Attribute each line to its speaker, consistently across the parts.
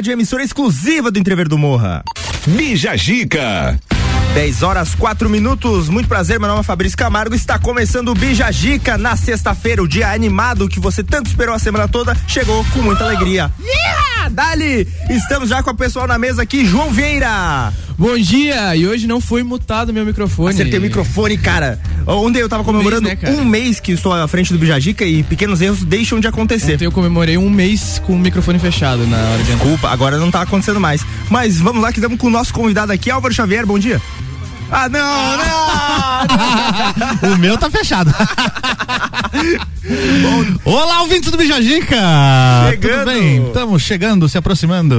Speaker 1: Rádio, emissora exclusiva do Entrever do Morra.
Speaker 2: Bija Gica.
Speaker 1: 10 horas 4 minutos. Muito prazer, meu nome é Fabrício Camargo. Está começando o Bija Gica na sexta-feira, o dia animado que você tanto esperou a semana toda. Chegou com muita alegria. Yeah! Dali! Estamos já com o pessoal na mesa aqui, João Vieira.
Speaker 3: Bom dia! E hoje não foi mutado meu microfone.
Speaker 1: Acertei o microfone, cara. Ontem eu tava comemorando um mês, né, um mês que estou à frente do Bijajica e pequenos erros deixam de acontecer.
Speaker 3: Ontem eu comemorei um mês com o microfone fechado na hora de
Speaker 1: Desculpa, agora não tá acontecendo mais. Mas vamos lá que estamos com o nosso convidado aqui, Álvaro Xavier. Bom dia. Ah, não,
Speaker 4: não! o meu tá fechado. Olá, ouvintes do Bijagica! Chegando. Tudo bem? Estamos chegando, se aproximando.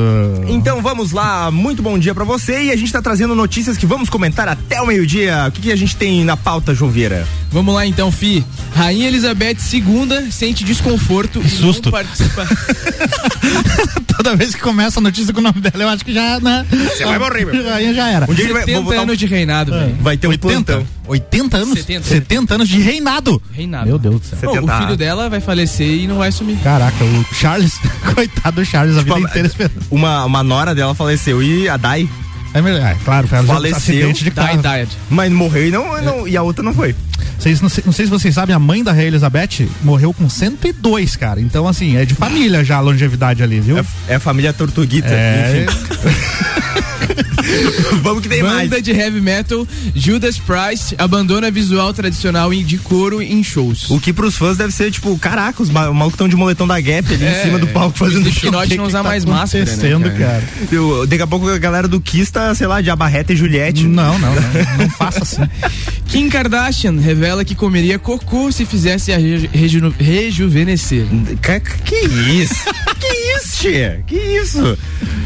Speaker 1: Então vamos lá, muito bom dia para você e a gente tá trazendo notícias que vamos comentar até o meio-dia. O que, que, a gente tem na pauta, João Vieira?
Speaker 3: Vamos lá então, Fi. Rainha Elizabeth II sente desconforto
Speaker 4: que e susto. não participa. Toda vez que começa a notícia com o nome dela, eu acho que já, né?
Speaker 1: Você vai morrer, meu.
Speaker 4: Rainha já era.
Speaker 3: Um dia 70 vai, anos um... de reinado, é.
Speaker 1: Vai ter um 80? plantão.
Speaker 4: 80 anos? 70. 70 anos de reinado.
Speaker 3: Reinado.
Speaker 4: Meu Deus do céu.
Speaker 3: Oh, o filho dela vai falecer e não vai sumir.
Speaker 4: Caraca, o Charles, coitado do Charles, a tipo, vida inteira esperando.
Speaker 1: Uma, uma nora dela faleceu e a Dai
Speaker 4: é, melhor, é claro, foi
Speaker 1: um acidente de carro.
Speaker 3: Died, died.
Speaker 1: Mas morreu e, não, não, e a outra não foi.
Speaker 4: Vocês, não, sei, não sei se vocês sabem, a mãe da Rei Elizabeth morreu com 102, cara. Então, assim, é de família já a longevidade ali, viu?
Speaker 1: É, é a família Tortuguita.
Speaker 4: É...
Speaker 1: Vamos que tem
Speaker 3: Banda
Speaker 1: mais.
Speaker 3: Banda de heavy metal, Judas Priest abandona visual tradicional de couro em shows.
Speaker 1: O que pros fãs deve ser, tipo, caraca, os malucos estão de moletom da Gap ali é, em cima do palco fazendo show.
Speaker 3: Que não usar tá mais máscara, né,
Speaker 4: cara? cara.
Speaker 1: Eu, daqui a pouco a galera do Kiss tá, sei lá, de abarreta e Juliette.
Speaker 4: Não, não, não, não faça assim.
Speaker 3: Kim Kardashian revela que comeria cocô se fizesse a reju rejuvenescer.
Speaker 1: Que, que isso? que isso, tia? Que isso?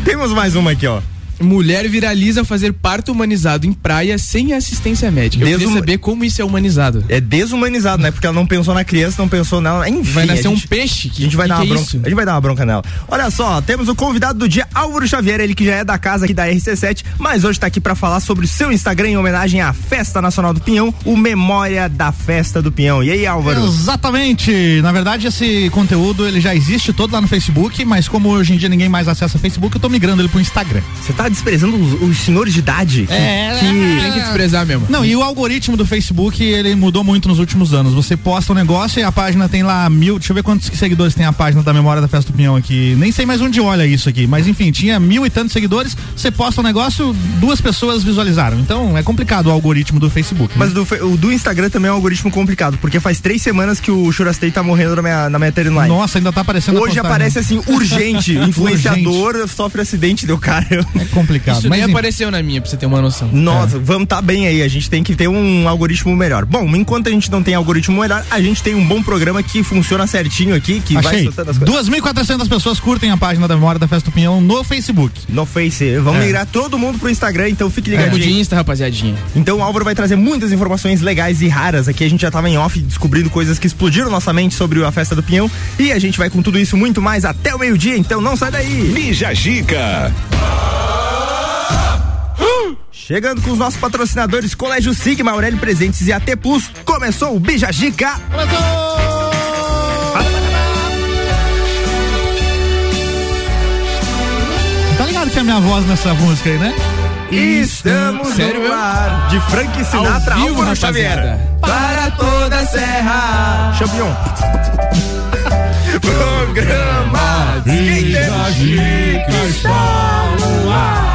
Speaker 1: Temos mais uma aqui, ó.
Speaker 3: Mulher viraliza fazer parto humanizado em praia sem assistência médica. Eu Desum... queria saber como isso é humanizado.
Speaker 1: É desumanizado, né? Porque ela não pensou na criança, não pensou nela. Enfim,
Speaker 3: vai nascer gente, um peixe.
Speaker 1: Que, a gente vai que dar uma é bronca. Isso? A gente vai dar uma bronca nela. Olha só, temos o convidado do dia, Álvaro Xavier, ele que já é da casa aqui da RC7, mas hoje tá aqui para falar sobre o seu Instagram em homenagem à Festa Nacional do Pinhão, o Memória da Festa do Pinhão. E aí, Álvaro?
Speaker 4: Exatamente. Na verdade, esse conteúdo ele já existe todo lá no Facebook, mas como hoje em dia ninguém mais acessa o Facebook, eu tô migrando ele pro Instagram.
Speaker 1: Você tá desprezando os, os senhores de idade.
Speaker 4: É,
Speaker 3: que, que... tem que desprezar mesmo.
Speaker 4: Não, e o algoritmo do Facebook, ele mudou muito nos últimos anos. Você posta um negócio e a página tem lá mil. Deixa eu ver quantos seguidores tem a página da Memória da Festa do Pinhão aqui. Nem sei mais onde olha isso aqui. Mas enfim, tinha mil e tantos seguidores. Você posta um negócio, duas pessoas visualizaram. Então é complicado o algoritmo do Facebook.
Speaker 1: Né? Mas do, o do Instagram também é um algoritmo complicado, porque faz três semanas que o Churastei tá morrendo na minha, na minha timeline.
Speaker 4: Nossa, ainda tá aparecendo.
Speaker 1: Hoje aparece assim, urgente. influenciador urgente. sofre acidente, deu cara.
Speaker 4: É complicado.
Speaker 3: Isso Mas, nem apareceu na minha, pra você ter uma noção.
Speaker 1: Nossa, é. vamos tá bem aí. A gente tem que ter um algoritmo melhor. Bom, enquanto a gente não tem algoritmo melhor, a gente tem um bom programa que funciona certinho aqui, que
Speaker 4: Achei. vai soltando as coisas. 2.400 pessoas curtem a página da Memória da Festa do Pinhão no Facebook.
Speaker 1: No Face. Vamos é. migrar todo mundo pro Instagram, então fique ligadinho.
Speaker 3: É. de Insta, rapaziadinha.
Speaker 1: Então o Álvaro vai trazer muitas informações legais e raras. Aqui a gente já tava em off descobrindo coisas que explodiram nossa mente sobre a Festa do Pinhão. E a gente vai com tudo isso muito mais até o meio-dia, então não sai daí.
Speaker 2: Mija Gica.
Speaker 1: Chegando com os nossos patrocinadores Colégio Sigma, Aurélio Presentes e AT Plus, começou o Bija Gica.
Speaker 4: Tá ligado que é a minha voz nessa música aí, né?
Speaker 1: Estamos Sério, no ar de Frank Sinatra, Ao vivo, Álvaro Xavier.
Speaker 5: Para toda a serra.
Speaker 1: Champion.
Speaker 5: Programa Bija Gica está no ar.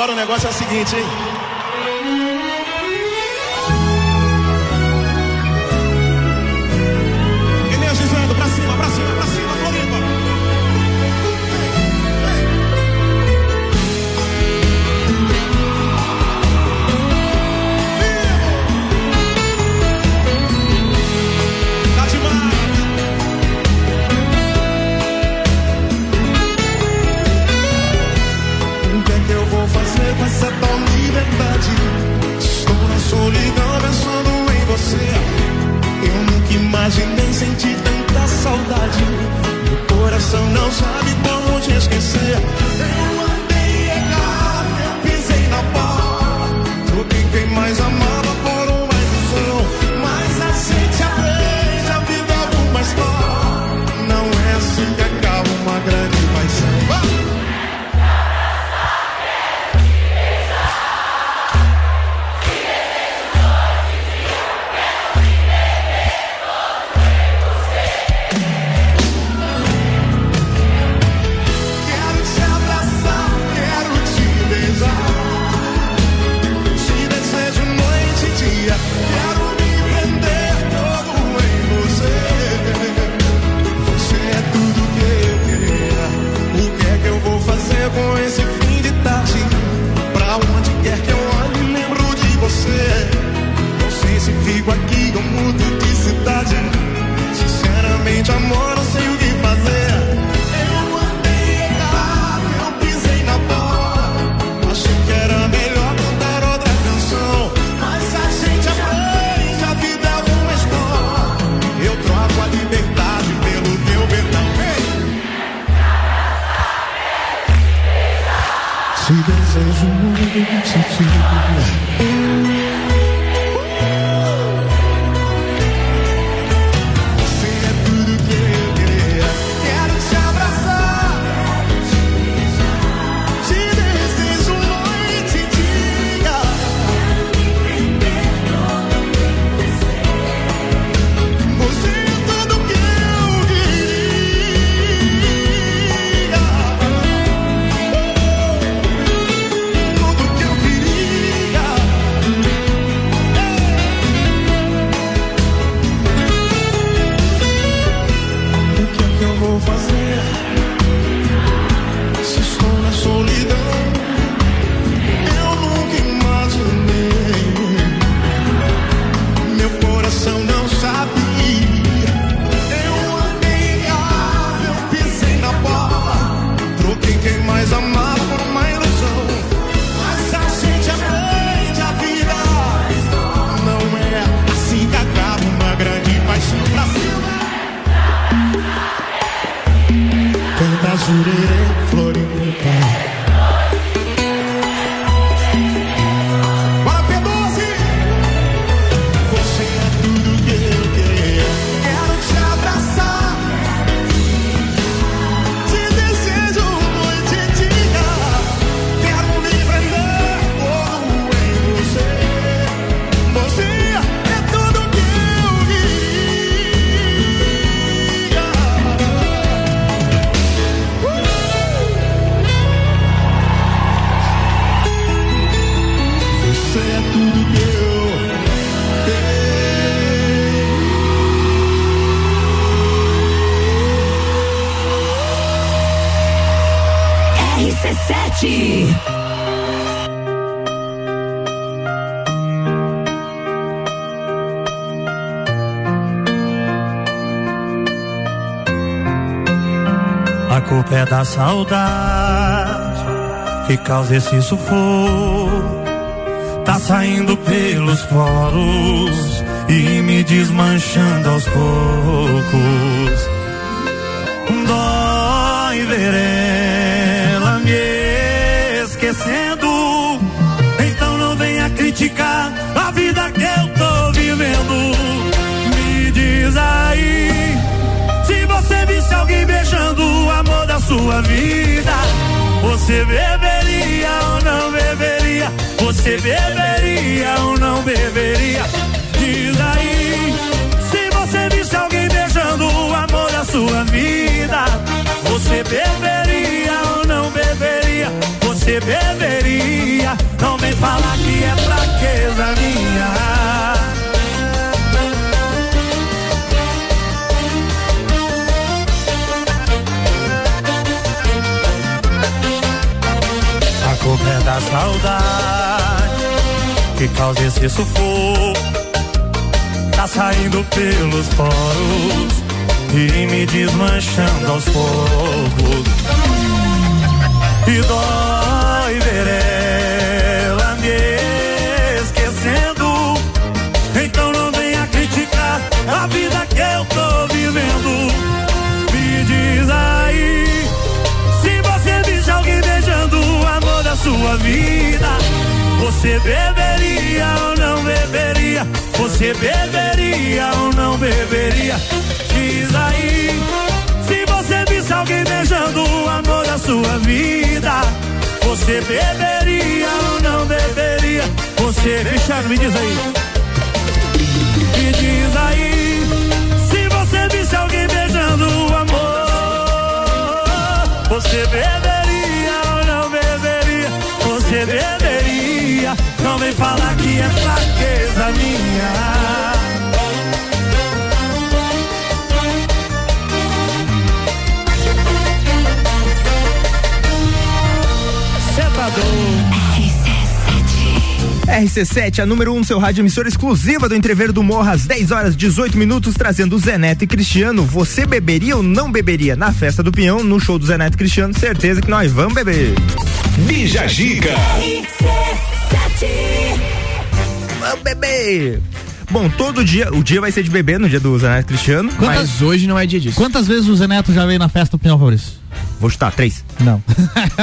Speaker 6: Agora o negócio é o seguinte, hein? Coração não sabe como te esquecer.
Speaker 7: Saudade que causa esse sufoco. Tá saindo pelos poros e me desmanchando aos poucos. Sua vida, você beberia ou não beberia? Você beberia ou não beberia? Diz aí, se você visse alguém beijando o amor da sua vida, você beberia ou não beberia? Você beberia.
Speaker 6: Não vem falar que é fraqueza minha. É da saudade que causa esse sufoco. Tá saindo pelos poros e me desmanchando aos poucos. E dói ver ela me esquecendo. Então não venha criticar a vida que eu tô vivendo. Sua vida. Você beberia ou não beberia? Você beberia ou não beberia? Diz aí, se você visse alguém beijando o amor da sua vida, você beberia ou não beberia? Você, Cristiano, me diz aí. Me diz aí, se você visse alguém beijando o amor, você beberia? Não vem falar que é fraqueza minha.
Speaker 1: RC7, a número 1 um, seu rádio emissora exclusiva do Entrever do Morra, às 10 horas 18 minutos, trazendo Zé Neto e Cristiano. Você beberia ou não beberia? Na festa do Pinhão, no show do Zé Neto e Cristiano, certeza que nós vamos beber.
Speaker 2: Bija Gica.
Speaker 1: Vamos beber. Bom, todo dia, o dia vai ser de beber no dia do Zé Neto e Cristiano.
Speaker 3: Quantas, mas hoje não é dia disso.
Speaker 4: Quantas vezes o Zé Neto já veio na festa do Pinhão, Fabrício?
Speaker 1: Vou chutar, três.
Speaker 4: Não.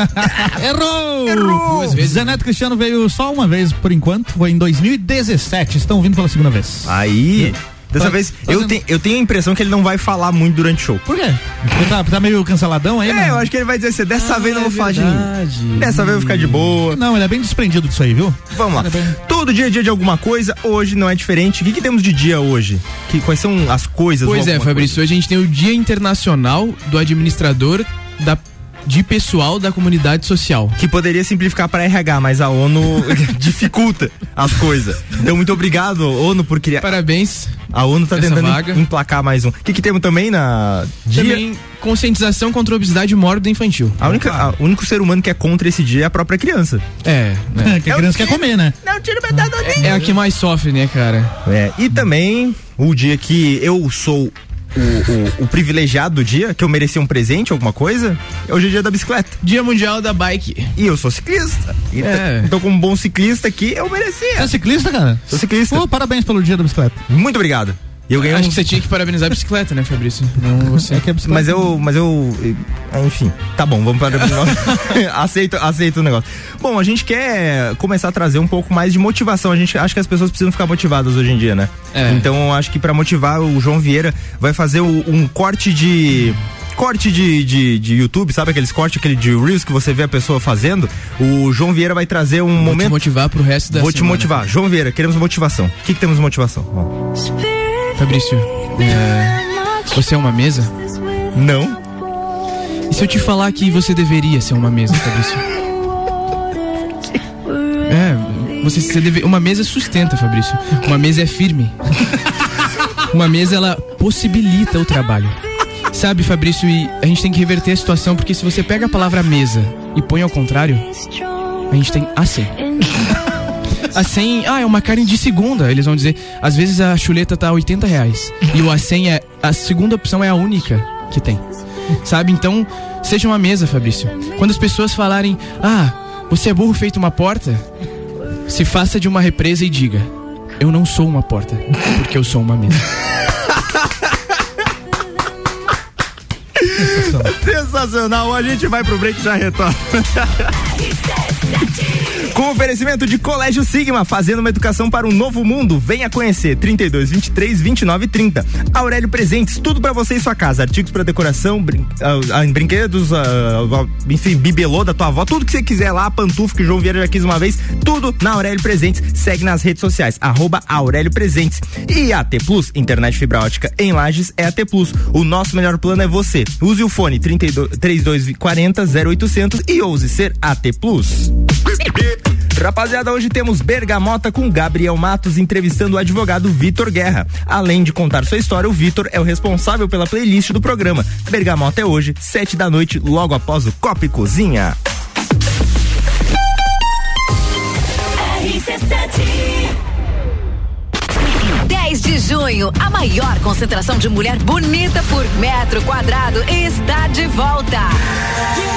Speaker 4: Errou!
Speaker 1: Errou!
Speaker 4: Duas vezes. Zé Neto Cristiano veio só uma vez por enquanto, foi em 2017. Estão vindo pela segunda vez.
Speaker 1: Aí. Dessa vez, eu,
Speaker 4: sendo-
Speaker 1: tenho, eu tenho a impressão que ele não vai falar muito durante o show.
Speaker 4: Por quê? Porque tá, tá meio canceladão aí,
Speaker 1: É,
Speaker 4: né?
Speaker 1: eu acho que ele vai dizer assim, dessa
Speaker 3: Ah,
Speaker 1: vez não
Speaker 3: é
Speaker 1: vou falar de mim. Dessa vez eu vou ficar de boa.
Speaker 4: Não, ele é bem desprendido disso aí, viu?
Speaker 1: Vamos lá.
Speaker 4: É bem-
Speaker 1: Todo dia é dia de alguma coisa, hoje não é diferente. O que, que temos de dia hoje? Que, quais são as coisas?
Speaker 3: Pois é, Fabrício, hoje a gente tem o Dia Internacional do Administrador da, de Pessoal da Comunidade Social.
Speaker 1: que poderia simplificar para RH, mas a ONU dificulta as coisas. Então, muito obrigado, ONU, por criar.
Speaker 3: Parabéns.
Speaker 1: A ONU tá
Speaker 3: Essa
Speaker 1: tentando
Speaker 3: vaga.
Speaker 1: emplacar mais um. O que, que temos também na dia?
Speaker 3: Também conscientização contra a obesidade mórbida infantil.
Speaker 1: A única, a- o único ser humano que é contra esse dia é a própria criança.
Speaker 3: É, né?
Speaker 4: que a criança quer comer, né?
Speaker 1: Não, tira metade do
Speaker 3: É a que mais sofre, né, cara?
Speaker 1: É, e também o dia que eu sou o, o- o privilegiado do dia, que eu merecia um presente, alguma coisa, hoje é o dia da bicicleta.
Speaker 3: Dia Mundial da Bike.
Speaker 1: E eu sou ciclista. Então,
Speaker 3: É.
Speaker 1: então como bom ciclista aqui, eu merecia.
Speaker 4: É ciclista, cara?
Speaker 1: Sou ciclista.
Speaker 4: Pô, parabéns pelo dia da bicicleta.
Speaker 1: Muito obrigado. E eu ganhei
Speaker 3: Acho
Speaker 1: um...
Speaker 3: que você tinha que parabenizar a bicicleta, né, Fabrício? Não você.
Speaker 4: É que a bicicleta...
Speaker 1: Mas eu, mas eu, eh, enfim, tá bom, vamos para o negócio. aceito, aceito o negócio. Bom, a gente quer começar a trazer um pouco mais de motivação. A gente acha que as pessoas precisam ficar motivadas hoje em dia, né?
Speaker 3: É.
Speaker 1: Então, acho que para motivar o João Vieira vai fazer o- um corte de corte de, de, de YouTube, sabe aqueles cortes, aquele de Reels que você vê a pessoa fazendo? O João Vieira vai trazer um
Speaker 3: Vou te
Speaker 1: momento.
Speaker 3: motivar pro resto da
Speaker 1: Vou te
Speaker 3: semana.
Speaker 1: motivar. João Vieira, queremos motivação. O que, que temos de motivação? Ó.
Speaker 3: Fabrício, é, você é uma mesa?
Speaker 1: Não.
Speaker 3: E se eu te falar que você deveria ser uma mesa, Fabrício? É, você, você deve, uma mesa sustenta, Fabrício. Uma mesa é firme. Uma mesa ela possibilita o trabalho. Sabe, Fabrício, e a gente tem que reverter a situação porque se você pega a palavra mesa e põe ao contrário, a gente tem a 100. A 100, ah, é uma carne de segunda. Eles vão dizer, às vezes a chuleta tá 80 reais. E o A100 é, a segunda opção é a única que tem. Sabe? Então, seja uma mesa, Fabrício. Quando as pessoas falarem, ah, você é burro feito uma porta, se faça de uma represa e diga, eu não sou uma porta, porque eu sou uma mesa.
Speaker 1: Sensacional, a gente vai pro break e já retorna. Com oferecimento de Colégio Sigma, fazendo uma educação para um novo mundo. Venha conhecer 32 23 29 30. Aurélio Presentes, tudo para você e sua casa, artigos para decoração, brin ah, brinquedos, ah, enfim, bibelô da tua avó, tudo que você quiser lá, pantufa que João Vieira já quis uma vez, tudo na Aurélio Presentes. Segue nas redes sociais, arroba Aurélio Presentes. E AT Plus, internet fibra ótica em Lages é AT Plus. O nosso melhor plano é você. Use o fone 32 3240 0800 e ouse ser AT Plus. Rapaziada, hoje temos Bergamota com Gabriel Matos entrevistando o advogado Vitor Guerra. Além de contar sua história, o Vitor é o responsável pela playlist do programa. Bergamota é hoje, sete da noite, logo após o Copa Cozinha.
Speaker 8: RC7 10 de junho, a maior concentração de mulher bonita por metro quadrado está de volta. Da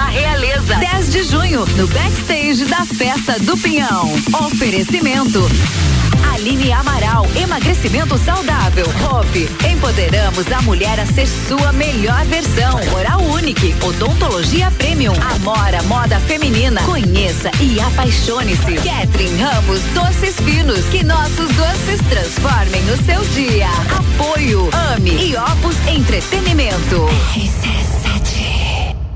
Speaker 8: Da Realeza. 10 de junho, no backstage da Festa do Pinhão. Oferecimento. Aline Amaral, emagrecimento saudável. Hope, empoderamos a mulher a ser sua melhor versão. Oral Unique, odontologia premium. Amora, moda feminina. Conheça e apaixone-se. Catherine Ramos, doces finos. Que nossos doces transformem o seu dia. Apoio, ame e Opus Entretenimento.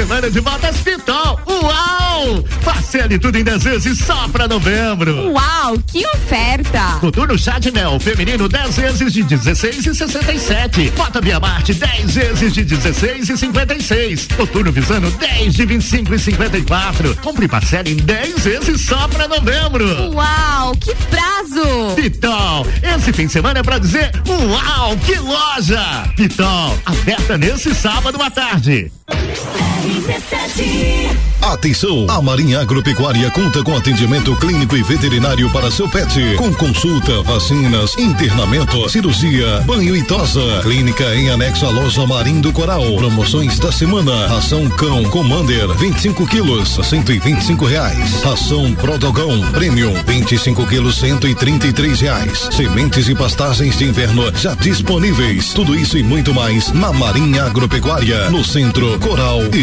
Speaker 9: semana de botas Pitol. Uau! Parcele tudo em 10 vezes só pra novembro.
Speaker 10: Uau, que oferta!
Speaker 9: Coturno Chadnel feminino 10 vezes de 16 e 67. Bota Via Marte 10 vezes de 16 e 56. Coturno Visano 10 de 25 e 54. Compre parcela em 10 vezes só pra novembro.
Speaker 10: Uau, que prazo!
Speaker 9: Pitol, esse fim de semana é pra dizer uau, que loja! Pitol, aberta nesse sábado à tarde.
Speaker 11: Atenção! A Marinha Agropecuária conta com atendimento clínico e veterinário para seu pet, com consulta, vacinas, internamento, cirurgia, banho e tosa. Clínica em anexo à loja Marim do Coral. Promoções da semana: ração cão Commander 25 quilos 125 reais. Ração Prodogão Premium 25 quilos 133 reais. Sementes e pastagens de inverno já disponíveis. Tudo isso e muito mais na Marinha Agropecuária, no centro Coral e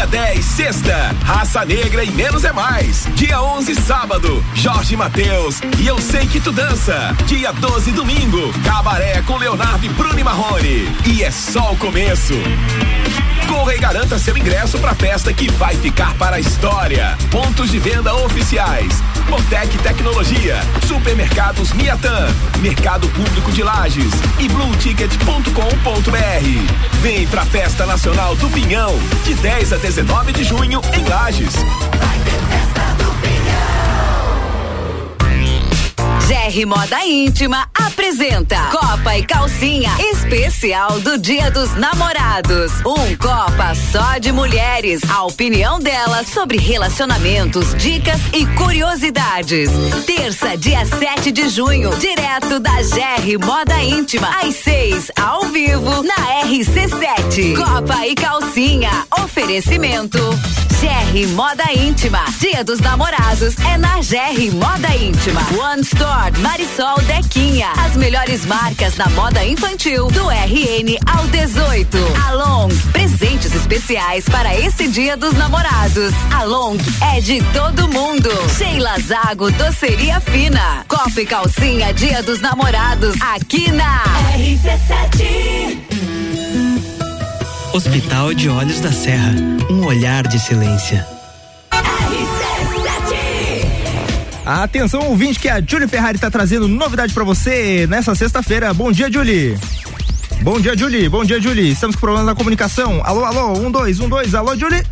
Speaker 2: Dia 10, sexta, Raça Negra e Menos é Mais. Dia 11, sábado, Jorge Mateus e Eu Sei Que Tu Dança. Dia 12, domingo, Cabaré com Leonardo e Bruno e Marrone. E é só o começo. Corra e garanta seu ingresso para a festa que vai ficar para a história. Pontos de venda oficiais. Botec Tecnologia, Supermercados Miatan, Mercado Público de Lages e blueticket.com.br. Vem pra Festa Nacional do Pinhão, de 10 a 19 de junho em Lages.
Speaker 8: GR Moda Íntima apresenta Copa e Calcinha especial do Dia dos Namorados. Um Copa só de mulheres. A opinião delas sobre relacionamentos, dicas e curiosidades. Terça, dia 7 de junho, direto da GR Moda Íntima, às 6, ao vivo, na RC7. Copa e Calcinha. Oferecimento. GR Moda Íntima. Dia dos Namorados é na GR Moda Íntima. One Store Marisol Dequinha. As melhores marcas na moda infantil do RN ao 18. Along, presentes especiais para esse Dia dos Namorados. Along é de todo mundo. Sheila Zago, doceria fina. Copa e calcinha Dia dos Namorados aqui na RC7.
Speaker 12: Hospital de Olhos da Serra, um olhar de silêncio.
Speaker 1: Atenção, ouvinte, que a Julie Ferrari está trazendo novidade para você nessa sexta-feira. Bom dia, Julie. Bom dia, Julie. Bom dia, Julie. Estamos com problemas na comunicação. Alô, alô, um, dois, um, dois. Alô, Julie.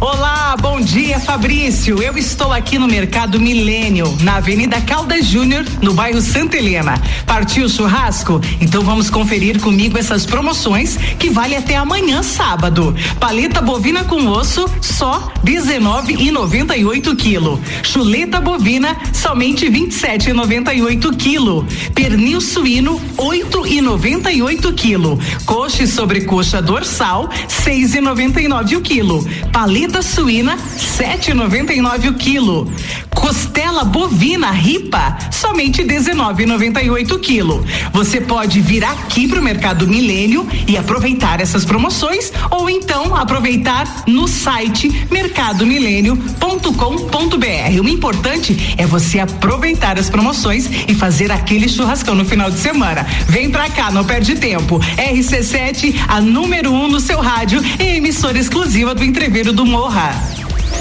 Speaker 13: Olá, bom dia Fabrício. Eu estou aqui no Mercado Milênio, na Avenida Caldas Júnior, no bairro Santa Helena. Partiu o churrasco? Então vamos conferir comigo essas promoções que vale até amanhã, sábado. Paleta bovina com osso, só R$19,98 quilo. Chuleta bovina, somente R$27,98 quilo. Pernil suíno, R$8,98 quilo. Coxa e sobrecoxa dorsal, R$6,99 o quilo. Paleta suína, 7,99 o quilo. Costela bovina ripa, somente 19,98 o quilo. Você pode vir aqui pro Mercado Milênio e aproveitar essas promoções ou então aproveitar no site mercadomilênio.com.br. O importante é você aproveitar as promoções e fazer aquele churrascão no final de semana. Vem pra cá, não perde tempo. RC7, a número 1 um no seu rádio e emissora exclusiva do Entreveiro do Morra.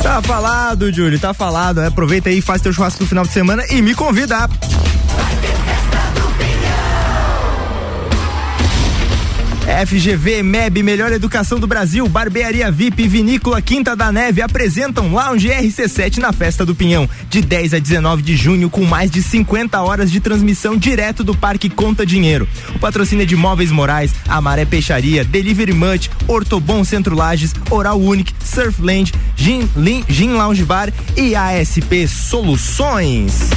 Speaker 1: Tá falado, Júlio, tá falado. Aproveita aí, faz teu churrasco no final de semana e me convida. FGV, MEB, Melhor Educação do Brasil, Barbearia VIP, Vinícola Quinta da Neve apresentam Lounge RC7 na Festa do Pinhão, de 10 a 19 de junho, com mais de 50 horas de transmissão direto do Parque Conta Dinheiro. O patrocínio é de Móveis Morais, Amaré Peixaria, Delivery Munch, Ortobon Centro Lages, Oral Unique, Surfland, Gin, Lin, Gin Lounge Bar e ASP Soluções.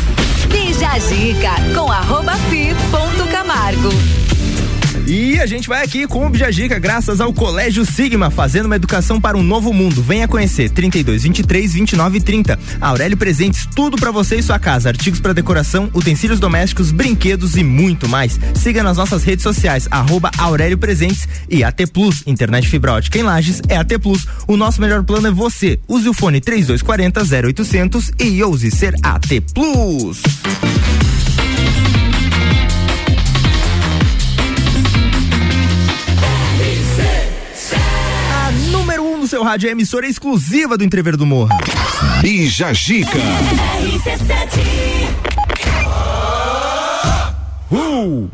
Speaker 8: Bija a dica com arroba fi ponto Camargo.
Speaker 1: E a gente vai aqui com o Bijagica, graças ao Colégio Sigma, fazendo uma educação para um novo mundo. Venha conhecer 32 23 29 30. Aurélio Presentes, tudo para você e sua casa, artigos para decoração, utensílios domésticos, brinquedos e muito mais. Siga nas nossas redes sociais arroba Aurélio Presentes e AT Plus, internet fibra ótica em Lages é AT Plus. O nosso melhor plano é você. Use o fone 3240 0800 e ouse ser AT Plus. No seu rádio é emissora exclusiva do Entrever do Morro.
Speaker 2: Bija Gica.
Speaker 1: Uh!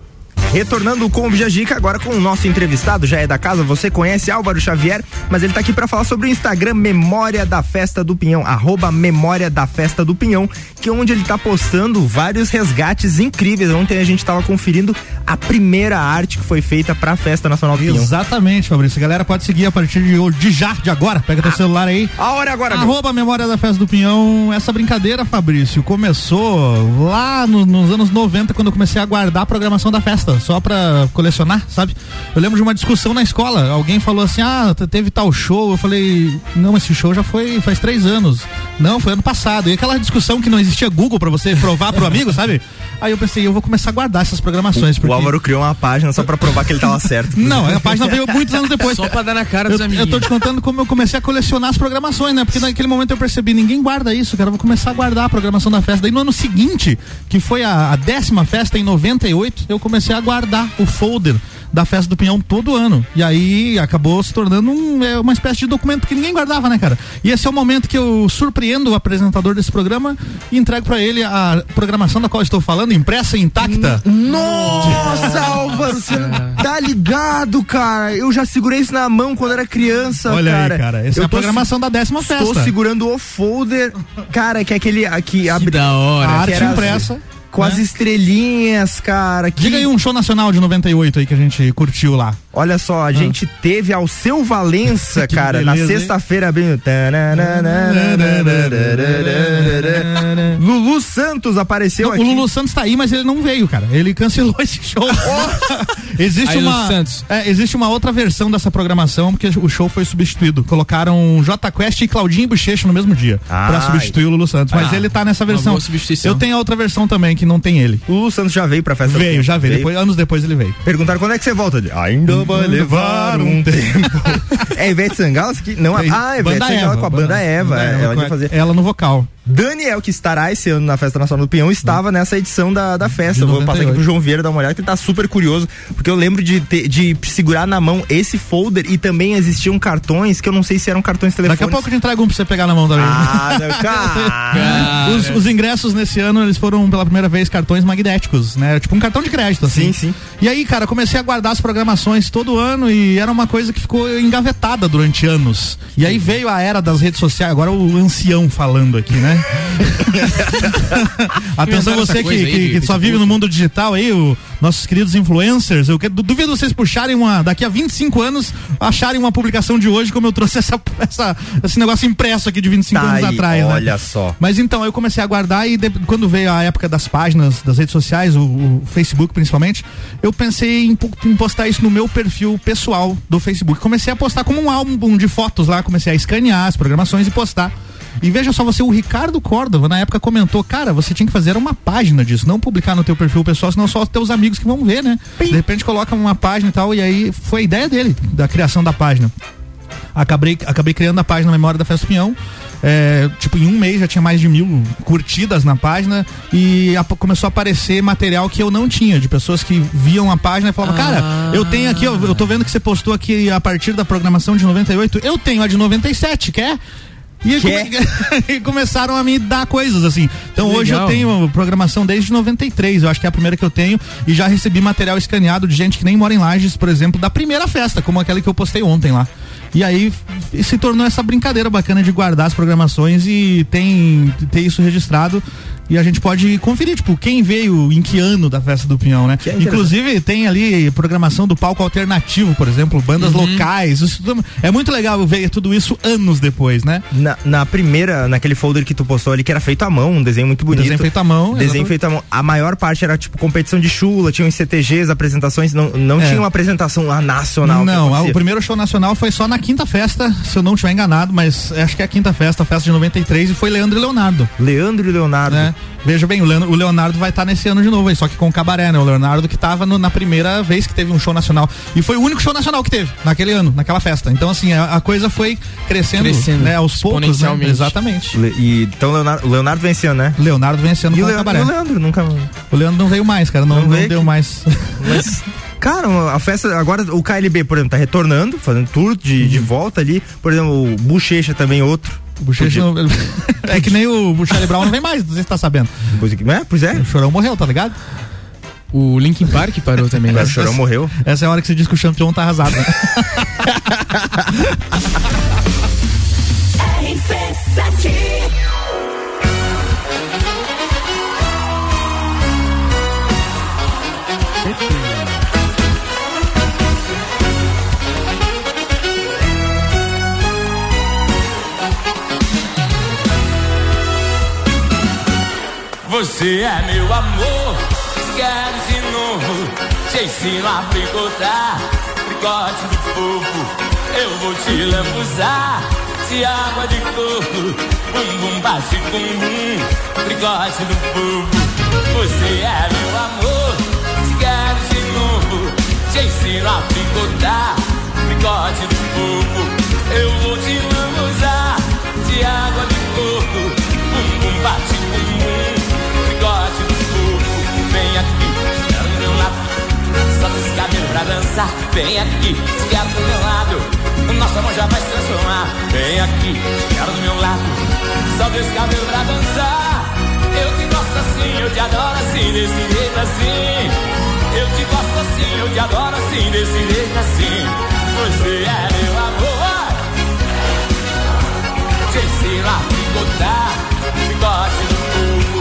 Speaker 1: Retornando com o Bijagica, agora com o nosso entrevistado, já é da casa, você conhece Álvaro Xavier, mas ele está aqui para falar sobre o Instagram Memória da Festa do Pinhão, arroba Memória da Festa do Pinhão, que é onde ele está postando vários resgates incríveis. Ontem a gente estava conferindo a primeira arte que foi feita para a Festa Nacional do Pinhão.
Speaker 4: Exatamente, Fabrício. Galera pode seguir a partir de, de já, de agora. Pega teu celular aí.
Speaker 1: A hora agora,
Speaker 4: Arroba meu. Memória da Festa do Pinhão. Essa brincadeira, Fabrício, começou lá no, nos anos 90, quando eu comecei a guardar a programação da festa só pra colecionar, sabe? Eu lembro de uma discussão na escola. Alguém falou assim: ah, teve tal show. Eu falei: não, esse show já foi faz três anos. Não, foi ano passado. E aquela discussão que não existia Google pra você provar pro amigo, sabe? Aí eu pensei: eu vou começar a guardar essas programações.
Speaker 1: O,
Speaker 4: porque...
Speaker 1: o Álvaro criou uma página só pra provar que ele tava certo.
Speaker 4: não, a página veio muitos anos depois.
Speaker 3: Só pra dar na cara dos
Speaker 4: eu,
Speaker 3: amigos.
Speaker 4: Eu tô te contando como eu comecei a colecionar as programações, né? Porque naquele momento eu percebi: ninguém guarda isso, cara. Eu vou começar a guardar a programação da festa. Daí no ano seguinte, que foi a, a décima festa em 98, eu comecei a guardar o folder da festa do Pinhão todo ano. E aí acabou se tornando um, é, uma espécie de documento que ninguém guardava, né, cara? E esse é o momento que eu surpreendo o apresentador desse programa e entrego para ele a programação da qual estou falando, impressa e intacta.
Speaker 1: Nossa, Álvaro, você tá ligado, cara? Eu já segurei isso na mão quando era criança,
Speaker 4: Olha
Speaker 1: cara.
Speaker 4: aí, cara. Essa
Speaker 1: eu
Speaker 4: é a programação da décima festa.
Speaker 1: Estou segurando o folder, cara, que é aquele aqui abre.
Speaker 3: da hora.
Speaker 4: A arte impressa.
Speaker 1: Com as estrelinhas, cara. Que...
Speaker 4: Diga aí um show nacional de 98 aí que a gente curtiu lá.
Speaker 1: Olha só, a gente teve ao seu Valença, cara, na
Speaker 4: beleza, hein?
Speaker 1: sexta-feira abrindo. Lulu Santos apareceu
Speaker 4: Não,
Speaker 1: aqui.
Speaker 4: o Lulu Santos tá aí, mas ele não veio, cara. Ele cancelou esse show. existe
Speaker 3: Aí,
Speaker 4: uma é, existe uma outra versão dessa programação porque o show foi substituído. Colocaram J Quest e Claudinho Bochecha no mesmo dia
Speaker 1: Ah,
Speaker 4: pra substituir o Lulu Santos, mas
Speaker 3: Ah,
Speaker 4: ele tá nessa versão. Eu tenho a outra versão também que não tem ele.
Speaker 1: O Lulu Santos já veio pra festa.
Speaker 4: Veio, já veio. Depois, anos depois ele veio.
Speaker 1: Perguntaram quando é que você volta. Ainda vai levar um tempo. é Ivete Sangalo? Que... Não, ah, Ivete
Speaker 4: Banda
Speaker 1: Sangalo
Speaker 4: Eva,
Speaker 1: com a banda Eva. é, ela vai fazer.
Speaker 4: ela no vocal.
Speaker 1: Daniel, que estará esse ano na Festa Nacional do Pinhão, estava nessa edição da, da festa. Vou passar aqui pro João Vieira dar uma olhada, que ele tá super curioso, porque eu lembro de, ter- de segurar na mão esse folder e também existiam cartões que eu não sei se eram cartões telefônicos.
Speaker 4: Daqui a pouco eu te entrego um pra você pegar na mão também.
Speaker 1: Ah, cara.
Speaker 4: os, os ingressos nesse ano, eles foram pela primeira vez cartões magnéticos, né? Tipo um cartão de crédito, assim.
Speaker 1: Sim, sim.
Speaker 4: E aí, cara, comecei a guardar as programações todo ano e era uma coisa que ficou engavetada durante anos. E aí veio a era das redes sociais, agora o ancião falando aqui, né? Atenção
Speaker 3: Inventaram
Speaker 4: você que,
Speaker 3: aí
Speaker 4: que- só vive no mundo digital aí, o, nossos queridos influencers, eu que- duvido vocês puxarem uma, daqui a 25 anos, acharem uma publicação de hoje como eu trouxe essa, essa- esse negócio impresso aqui de 25
Speaker 1: Tá
Speaker 4: anos
Speaker 1: aí,
Speaker 4: atrás, né?
Speaker 1: olha só.
Speaker 4: Mas então, eu comecei a guardar e de- quando veio a época das páginas, das redes sociais, o, o Facebook principalmente, eu pensei em, em postar isso no meu perfil pessoal do Facebook. Comecei a postar como um álbum de fotos lá, comecei a escanear as programações e postar. E veja só você, o Ricardo Córdova na época comentou, cara, você tinha que fazer uma página disso, não publicar no teu perfil pessoal, senão só os teus amigos que vão ver, né? De repente coloca uma página e tal, e aí foi a ideia dele, da criação da página. Acabei, acabei criando a página Memória da Festa Pinhão. É, tipo, em um mês já tinha mais de mil curtidas na página e a- começou a aparecer material que eu não tinha, de pessoas que viam a página e falavam, cara, eu tenho aqui, eu, eu tô vendo que você postou aqui a partir da programação de 98, eu tenho a de 97, quer? E, come- começaram a me dar coisas assim. Então
Speaker 3: Que
Speaker 4: hoje eu
Speaker 3: legal.
Speaker 4: tenho programação desde 93, eu acho que é a primeira que eu tenho, e já recebi material escaneado de gente que nem mora em Lages, por exemplo, da primeira festa, como aquela que eu postei ontem lá. E aí se tornou essa brincadeira bacana de guardar as programações e tem ter isso registrado. E a gente pode conferir, tipo, quem veio em que ano da festa do Pinhão, né?
Speaker 1: interessante.
Speaker 4: Inclusive tem ali programação do palco alternativo, por exemplo, bandas locais. Isso tudo- é muito legal ver tudo isso anos depois, né?
Speaker 1: Na, na primeira, naquele folder que tu postou ali, que era feito à mão, um desenho muito bonito.
Speaker 4: Desenho feito à mão,
Speaker 1: Desenho
Speaker 4: exatamente.
Speaker 1: feito à mão. A maior parte era tipo competição de chula, tinham os CTGs, apresentações, não, não
Speaker 4: É.
Speaker 1: tinha uma apresentação lá nacional.
Speaker 4: Não, a- o primeiro show nacional foi só na quinta festa, se eu não estiver enganado, mas acho que é a quinta festa, a festa de 93, e foi Leandro e Leonardo.
Speaker 1: Leandro e Leonardo.
Speaker 4: Né? Veja bem, o Leonardo vai estar nesse ano de novo aí, só que com o cabaré, né? O Leonardo que tava no- na primeira vez que teve um show nacional. E foi o único show nacional que teve naquele ano, naquela festa. Então, assim, a, a coisa foi crescendo,
Speaker 3: Crescendo,
Speaker 4: né? Aos poucos, né? Exatamente.
Speaker 1: Le- e, então Leonardo, o Leonardo venceu, né?
Speaker 4: Leonardo vencendo
Speaker 1: E
Speaker 4: com
Speaker 1: o,
Speaker 4: cabaré.
Speaker 1: e o Leandro nunca.
Speaker 4: O Leandro não veio mais, cara, não,
Speaker 1: Não
Speaker 4: não
Speaker 1: veio
Speaker 4: deu
Speaker 1: que-
Speaker 4: mais.
Speaker 1: Mas, cara, a festa, agora o KLB, por exemplo, tá retornando, fazendo tour de,
Speaker 4: Uhum.
Speaker 1: de volta ali. Por exemplo, o Bochecha também, outro.
Speaker 4: O Bochecha não- é que nem o Charlie Brown não vem mais, não sei se tá sabendo.
Speaker 1: Pois é, pois é.
Speaker 4: O Chorão morreu, tá ligado?
Speaker 3: O Linkin Park parou também. né?
Speaker 1: O Chorão morreu.
Speaker 4: Essa é a hora que você diz que o campeão tá arrasado. Né?
Speaker 5: Você é meu amor, quero de novo, te ensino a picotar, tricote do povo, eu vou te lambuzar, de água de coco, bum bum bate bum bum, tricote do povo. Você é meu amor, quero de novo, te ensino a picotar, tricote do povo, eu vou te lambuzar, de água de coco, bum bum bate bum bum Solta esse cabelo pra dançar. Vem aqui, se do meu lado. O nosso amor já vai se transformar. Vem aqui, quero do meu lado. Solta esse cabelo pra dançar. Eu te gosto assim, eu te adoro assim, desse jeito assim. Eu te gosto assim, eu te adoro assim, desse jeito assim. Você é meu amor. Te ensino a picotar, bigode do povo.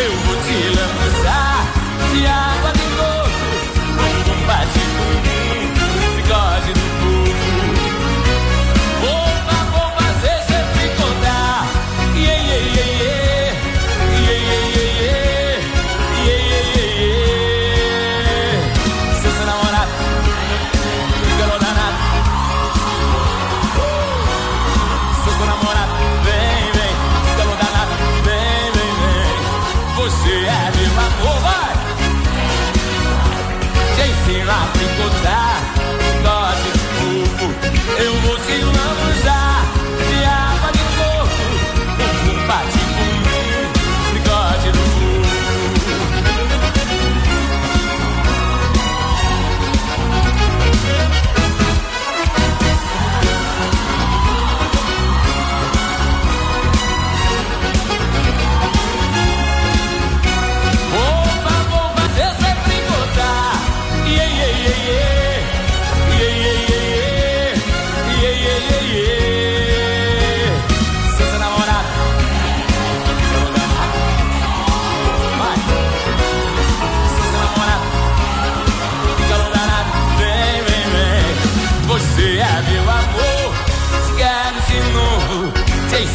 Speaker 5: Eu vou te lambuzar de água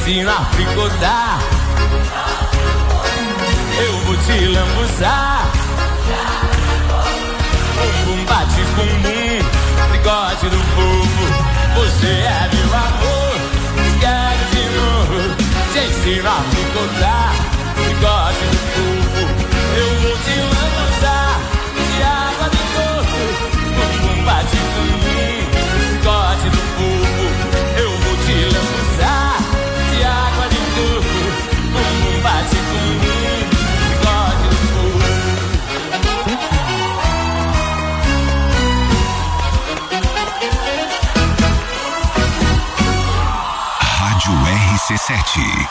Speaker 5: te ensino a picotar. Eu vou te lambuzar. Bumbum bate bumbum, bigode do povo. Você é meu amor. Quero de novo, te ensino a picotar.
Speaker 2: RC7.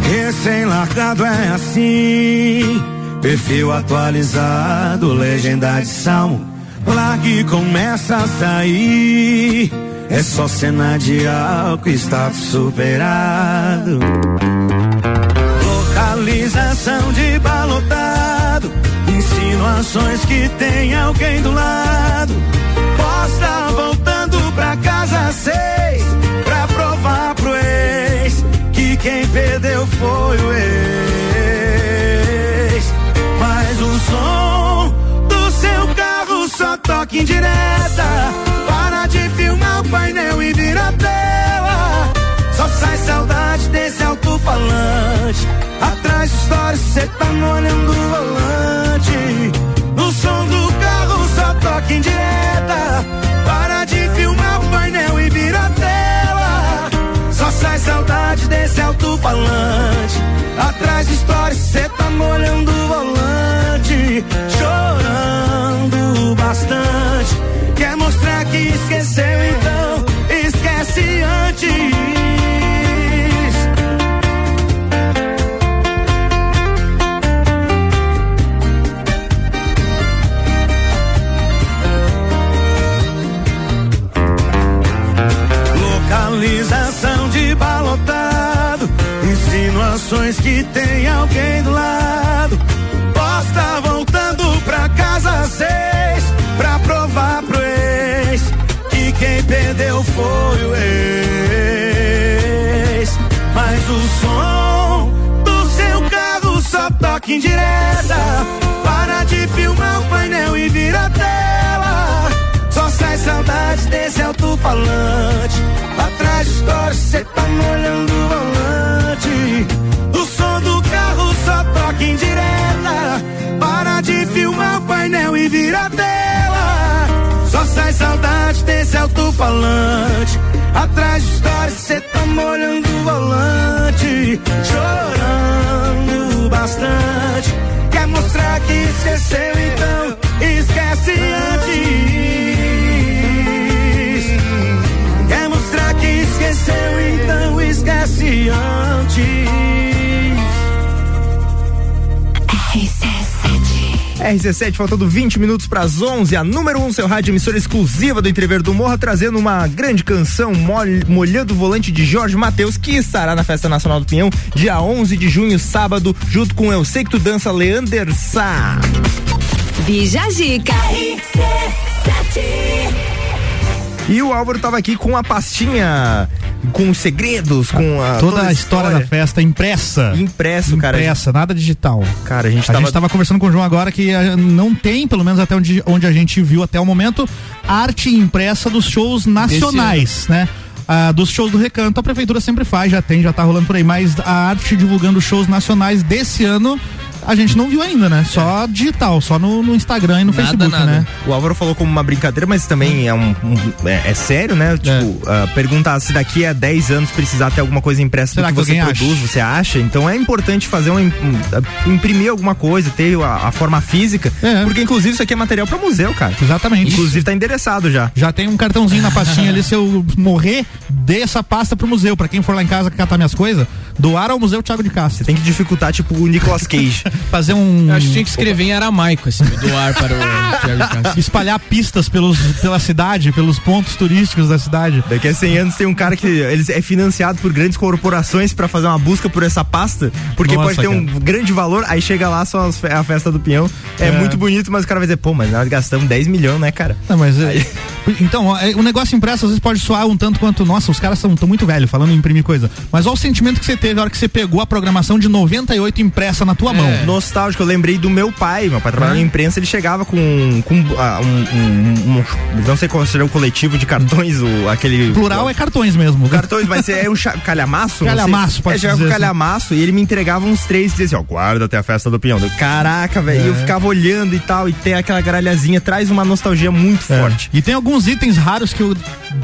Speaker 6: Recém-largado é assim, perfil atualizado, legenda de salmo. Largue começa a sair. É só cena de álcool, status superado. Localização de balotado, insinuações que tem alguém do lado. Posta voltando pra pra provar pro ex que quem perdeu foi o ex. Mas o som do seu carro só toca em direta. Para de filmar o painel e vira tela. Só sai saudade desse alto-falante. Atrás de histórias, cê tá molhando o volante. O som do carro só toca em direta. Saudade desse alto-falante. Atrás de histórias, cê tá molhando o volante. Chorando bastante. Quer mostrar que esqueceu, então que tem alguém do lado. Posta voltando pra casa seis, pra provar pro ex que quem perdeu foi o ex. Mas o som do seu carro só toca em direta. Para de filmar o painel e vira tela. Só sai saudade desse alto-falante. Atrás de história, cê tá molhando e vira tela. Só sai saudade desse alto-falante. Atrás de história, cê tá molhando o volante. Chorando bastante. Quer mostrar que esqueceu, então esquece
Speaker 1: RC7, faltando 20 minutos para as 11, a número 1, um, seu rádio emissora exclusiva do Entrever do Morra, trazendo uma grande canção, Mol- Molhando o Volante de Jorge Matheus, que estará na Festa Nacional do Pinhão, dia 11 de junho, sábado, junto com Eu Sei Que Tu Dança, Leander Sá.
Speaker 8: Bija Zica.
Speaker 1: E o Álvaro tava aqui com a pastinha, com os segredos, com a,
Speaker 4: Toda, a história, da festa impressa.
Speaker 1: Impresso, cara.
Speaker 4: Impressa, nada digital.
Speaker 1: Cara, a gente
Speaker 4: A
Speaker 1: tava...
Speaker 4: gente tava conversando com o João agora que eh, não tem, pelo menos até onde, onde a gente viu até o momento, arte impressa dos shows nacionais, né? Ah, dos shows do Recanto, a prefeitura sempre faz, já tem, já tá rolando por aí, mas a arte divulgando shows nacionais desse ano, a gente não viu ainda, né? Só digital, só no, no Instagram e no Facebook, né?
Speaker 1: O Álvaro falou como uma brincadeira, mas também é um, um- é, é sério, né? Tipo, ah, perguntar se daqui a 10 anos precisar ter alguma coisa impressa
Speaker 4: Será que
Speaker 1: que você produz, você acha? Então é importante fazer um, um- ah, imprimir alguma coisa, ter a, a forma física, porque inclusive isso aqui é material para museu, cara.
Speaker 4: Exatamente.
Speaker 1: Inclusive tá endereçado já.
Speaker 4: Já tem um cartãozinho na pastinha ali, se eu morrer, dê essa pasta pro museu. Pra quem for lá em casa catar minhas coisas, doar ao Museu Thiago de Castro.
Speaker 1: Você tem que dificultar, tipo, o Nicolas Cage.
Speaker 4: Fazer um.
Speaker 3: Acho que tinha que escrever em aramaico, assim, doar para o Thiago Castro.
Speaker 4: Espalhar pistas pelos, pela cidade, pelos pontos turísticos da cidade.
Speaker 1: Daqui a 100 anos tem um cara que ele é financiado por grandes corporações pra fazer uma busca por essa pasta, porque
Speaker 4: Nossa,
Speaker 1: pode ter um grande valor, aí chega lá só a festa do peão. É,
Speaker 4: É.
Speaker 1: muito bonito, mas o cara vai dizer, pô, mas nós gastamos 10 milhões, né, cara?
Speaker 4: Não, mas é- então, ó, é, o negócio impresso às vezes pode soar um tanto quanto, nossa, os caras são tão muito velhos falando em imprimir coisa. Mas olha o sentimento que você teve na hora que você pegou a programação de 98 impressa na tua mão.
Speaker 1: É. Nostálgico, eu lembrei do meu pai. Meu pai trabalhava
Speaker 4: Ah.
Speaker 1: na imprensa, ele chegava com, com ah, um, um- um- Não sei qual seria o coletivo de cartões, o, aquele.
Speaker 4: Plural é cartões mesmo.
Speaker 1: Cartões, mas é um calhamaço?
Speaker 4: Calhamaço, pode
Speaker 1: É, chegava com
Speaker 4: dizer assim.
Speaker 1: calhamaço e ele me entregava uns três e dizia assim: ó, guarda até a festa do peão. Eu, Caraca, velho. E eu
Speaker 4: É.
Speaker 1: ficava olhando e tal, e tem aquela gralhazinha, traz uma nostalgia muito
Speaker 4: É.
Speaker 1: forte.
Speaker 4: E tem alguns itens raros que eu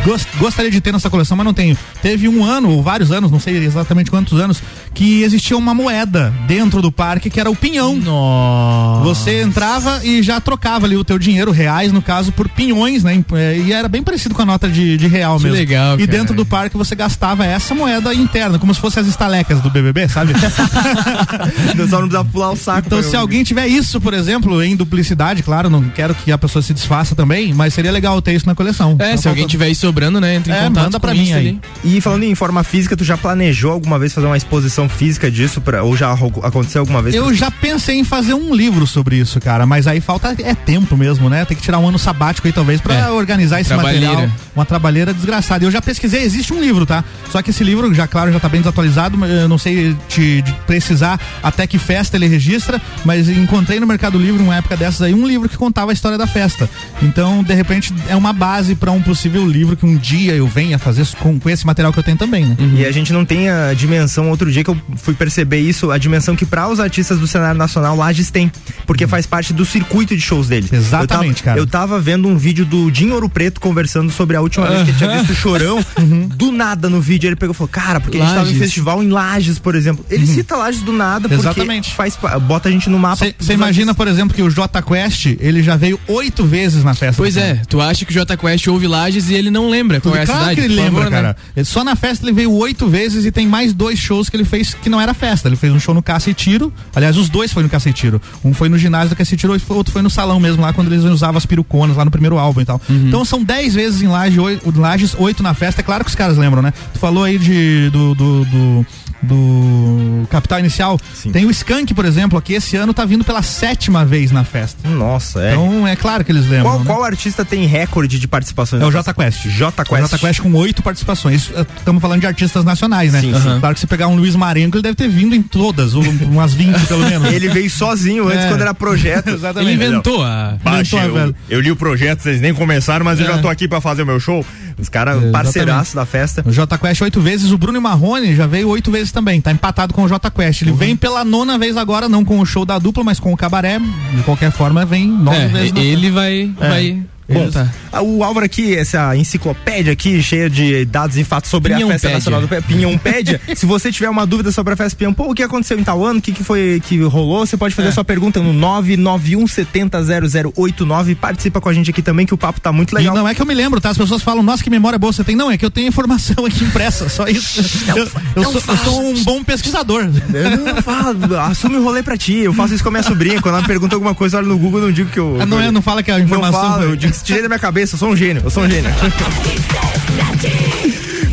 Speaker 4: gos- gostaria de ter nessa coleção, mas não tenho. Teve um ano, ou vários anos, não sei exatamente quantos anos, que existia uma moeda dentro do parque que era o pinhão.
Speaker 3: Nossa.
Speaker 4: Você entrava e já trocava ali o teu dinheiro, reais no caso, por pinhões, né? É, E era bem parecido com a nota de, de real
Speaker 3: Que
Speaker 4: mesmo.
Speaker 3: legal,
Speaker 4: E
Speaker 3: cara.
Speaker 4: dentro do parque você gastava essa moeda interna, como se fosse as estalecas do BBB, sabe?
Speaker 1: Só não precisava pular o saco.
Speaker 4: Então, se
Speaker 1: eu-
Speaker 4: alguém tiver isso, por exemplo, em duplicidade, claro, não quero que a pessoa se desfaça também, mas seria legal ter isso na coleção.
Speaker 3: É,
Speaker 4: Tá
Speaker 3: se alguém tiver aí sobrando, né? Entre em
Speaker 4: É,
Speaker 3: contato
Speaker 4: manda pra
Speaker 3: com
Speaker 4: mim
Speaker 3: isso
Speaker 4: aí.
Speaker 3: ali.
Speaker 1: E falando em forma física, tu já planejou alguma vez fazer uma exposição física disso? Pra, ou já aconteceu alguma vez?
Speaker 4: Eu já pensei em fazer um livro sobre isso, cara, mas aí falta é tempo mesmo, né? Tem que tirar um ano sabático aí talvez pra
Speaker 3: É,
Speaker 4: organizar esse material. Uma trabalheira desgraçada. Eu já pesquisei, existe um livro, tá? Só que esse livro, já claro, já tá bem desatualizado, eu não sei te, de precisar até que festa ele registra, mas encontrei no Mercado Livre, numa época dessas aí, um livro que contava a história da festa. Então, de repente, é uma base pra um possível livro que um dia eu venha fazer com, com esse material que eu tenho também, né?
Speaker 1: E a gente não tem a dimensão, outro dia que eu fui perceber isso, a dimensão que para os artistas do cenário nacional Lages tem, porque faz parte do circuito de shows deles.
Speaker 4: Exatamente,
Speaker 1: eu tava,
Speaker 4: cara.
Speaker 1: Eu tava vendo um vídeo do Dinho Ouro Preto conversando sobre a última vez que ele tinha visto o Chorão, do nada no vídeo ele pegou e falou, cara, porque a gente tava em
Speaker 3: Lages.
Speaker 1: festival em Lages, por exemplo. Ele cita Lages do nada porque
Speaker 4: Exatamente.
Speaker 1: faz, bota a gente no mapa.
Speaker 4: Você imagina, por exemplo, que o J Quest, ele já veio oito vezes na festa.
Speaker 3: Pois é, tu acha que o Jota Quest ouve Lages e ele não lembra qual é a
Speaker 4: claro
Speaker 3: cidade?
Speaker 4: que ele lembra,
Speaker 3: favor, né?
Speaker 4: cara. Ele- Só na festa ele veio oito vezes e tem mais dois shows que ele fez que não era festa. Ele fez um show no Caça e Tiro. Aliás, os dois foi no Caça e Tiro. Um foi no ginásio do Caça Tiro, e outro foi no salão mesmo, lá quando eles usavam as peruconas, lá no primeiro álbum e tal.
Speaker 3: Uhum.
Speaker 4: Então são dez vezes em oito, Lages, oito na festa. É claro que os caras lembram, né? Tu falou aí de, do, do, do, do Capital Inicial. Tem o Skank, por exemplo, aqui esse ano tá vindo pela sétima vez na festa.
Speaker 1: Nossa, é.
Speaker 4: Então é claro que eles lembram.
Speaker 1: Qual,
Speaker 4: né?
Speaker 1: qual artista tem recorde de participações?
Speaker 4: É o J Quest.
Speaker 1: J
Speaker 4: O
Speaker 1: Quest.
Speaker 4: Jota Quest com oito participações. Estamos falando de artistas nacionais, né?
Speaker 1: Sim,
Speaker 4: Aham. Claro que se pegar um Luiz Marenco, ele deve ter vindo em todas, ou umas 20 pelo menos.
Speaker 1: Ele veio sozinho antes
Speaker 4: É.
Speaker 1: quando era projeto.
Speaker 4: Exatamente.
Speaker 3: Ele inventou a.
Speaker 1: Baixa,
Speaker 4: Inventou,
Speaker 1: eu,
Speaker 4: velho.
Speaker 1: eu li o projeto, vocês nem começaram, mas eu
Speaker 4: É.
Speaker 1: já tô aqui pra fazer o meu show. Os caras,
Speaker 4: Exatamente.
Speaker 1: parceiraço da festa.
Speaker 4: O Jota Quest oito vezes, o Bruno Marrone já veio oito vezes também, tá empatado com o Jota Quest.
Speaker 1: Uhum.
Speaker 4: Ele vem pela nona vez agora, não com o show da dupla, mas com o cabaré. De qualquer forma, vem nove
Speaker 3: É,
Speaker 4: vezes.
Speaker 3: ele vai.
Speaker 4: É.
Speaker 3: vai
Speaker 1: Bom,
Speaker 3: contar.
Speaker 1: ah, o Álvaro aqui, essa enciclopédia aqui, cheia de dados e fatos sobre a Festa
Speaker 3: Pinhãopédia.
Speaker 1: Nacional do Pinhãopédia. Se você tiver uma dúvida sobre a Festa Pinhão, pô, o que aconteceu em tal ano, o que, que foi que rolou, você pode fazer
Speaker 4: É.
Speaker 1: sua pergunta no 991700089. Participa com a gente aqui também, que o papo tá muito
Speaker 4: E
Speaker 1: legal.
Speaker 4: não é que eu me lembro, tá? As pessoas falam, nossa, que memória boa você tem. Não, é que eu tenho informação aqui impressa, só isso. eu, eu sou, eu sou um bom pesquisador.
Speaker 1: Eu não falo, assume o rolê pra ti. Eu faço isso com a minha sobrinha. Quando ela pergunta alguma coisa, olha no Google, eu não digo que eu.
Speaker 4: Ah, não, é, não fala que a informação
Speaker 1: Não falo, eu digo, tirei da minha cabeça, eu sou um gênio, eu sou um gênio.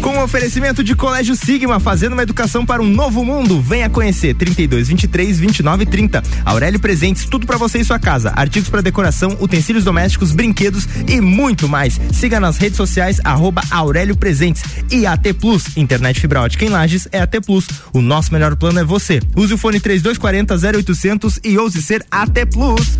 Speaker 1: Com oferecimento de Colégio Sigma, fazendo uma educação para um novo mundo. Venha conhecer 32 23 29 30. Aurélio Presentes, tudo para você e sua casa. Artigos para decoração, utensílios domésticos, brinquedos e muito mais. Siga nas redes sociais arroba Aurélio Presentes e AT Plus. Internet fibra ótica em Lages é AT Plus. O nosso melhor plano é você. Use o fone 3240 0800 e ouse ser AT Plus.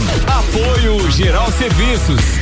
Speaker 2: Apoio Geral Serviços.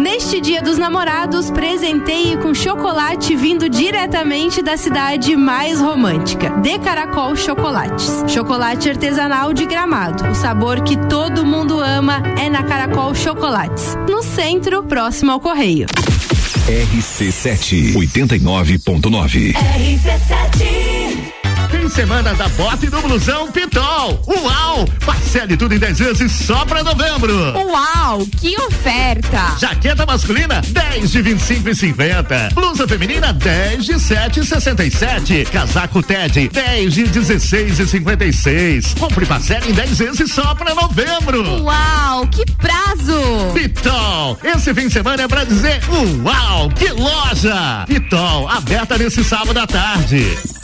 Speaker 14: Neste Dia dos Namorados, presenteie com chocolate vindo diretamente da cidade mais romântica, De Caracol Chocolates. Chocolate artesanal de Gramado. O sabor que todo mundo ama é na Caracol Chocolates, no centro, próximo ao correio.
Speaker 2: RC7 89.9.
Speaker 9: RC7 Fim de semana da bota e do blusão Pitol. Uau! Parcele tudo em 10 vezes só pra novembro.
Speaker 10: Uau! Que oferta!
Speaker 9: Jaqueta masculina 10 de 25 e 50. Blusa feminina 10 de 7 e 67. Casaco TED 10 de 16 e 56. Compre parcela em 10 vezes só pra novembro.
Speaker 10: Uau! Que prazo!
Speaker 9: Pitol! Esse fim de semana é pra dizer uau! Que loja! Pitol, aberta nesse sábado à tarde.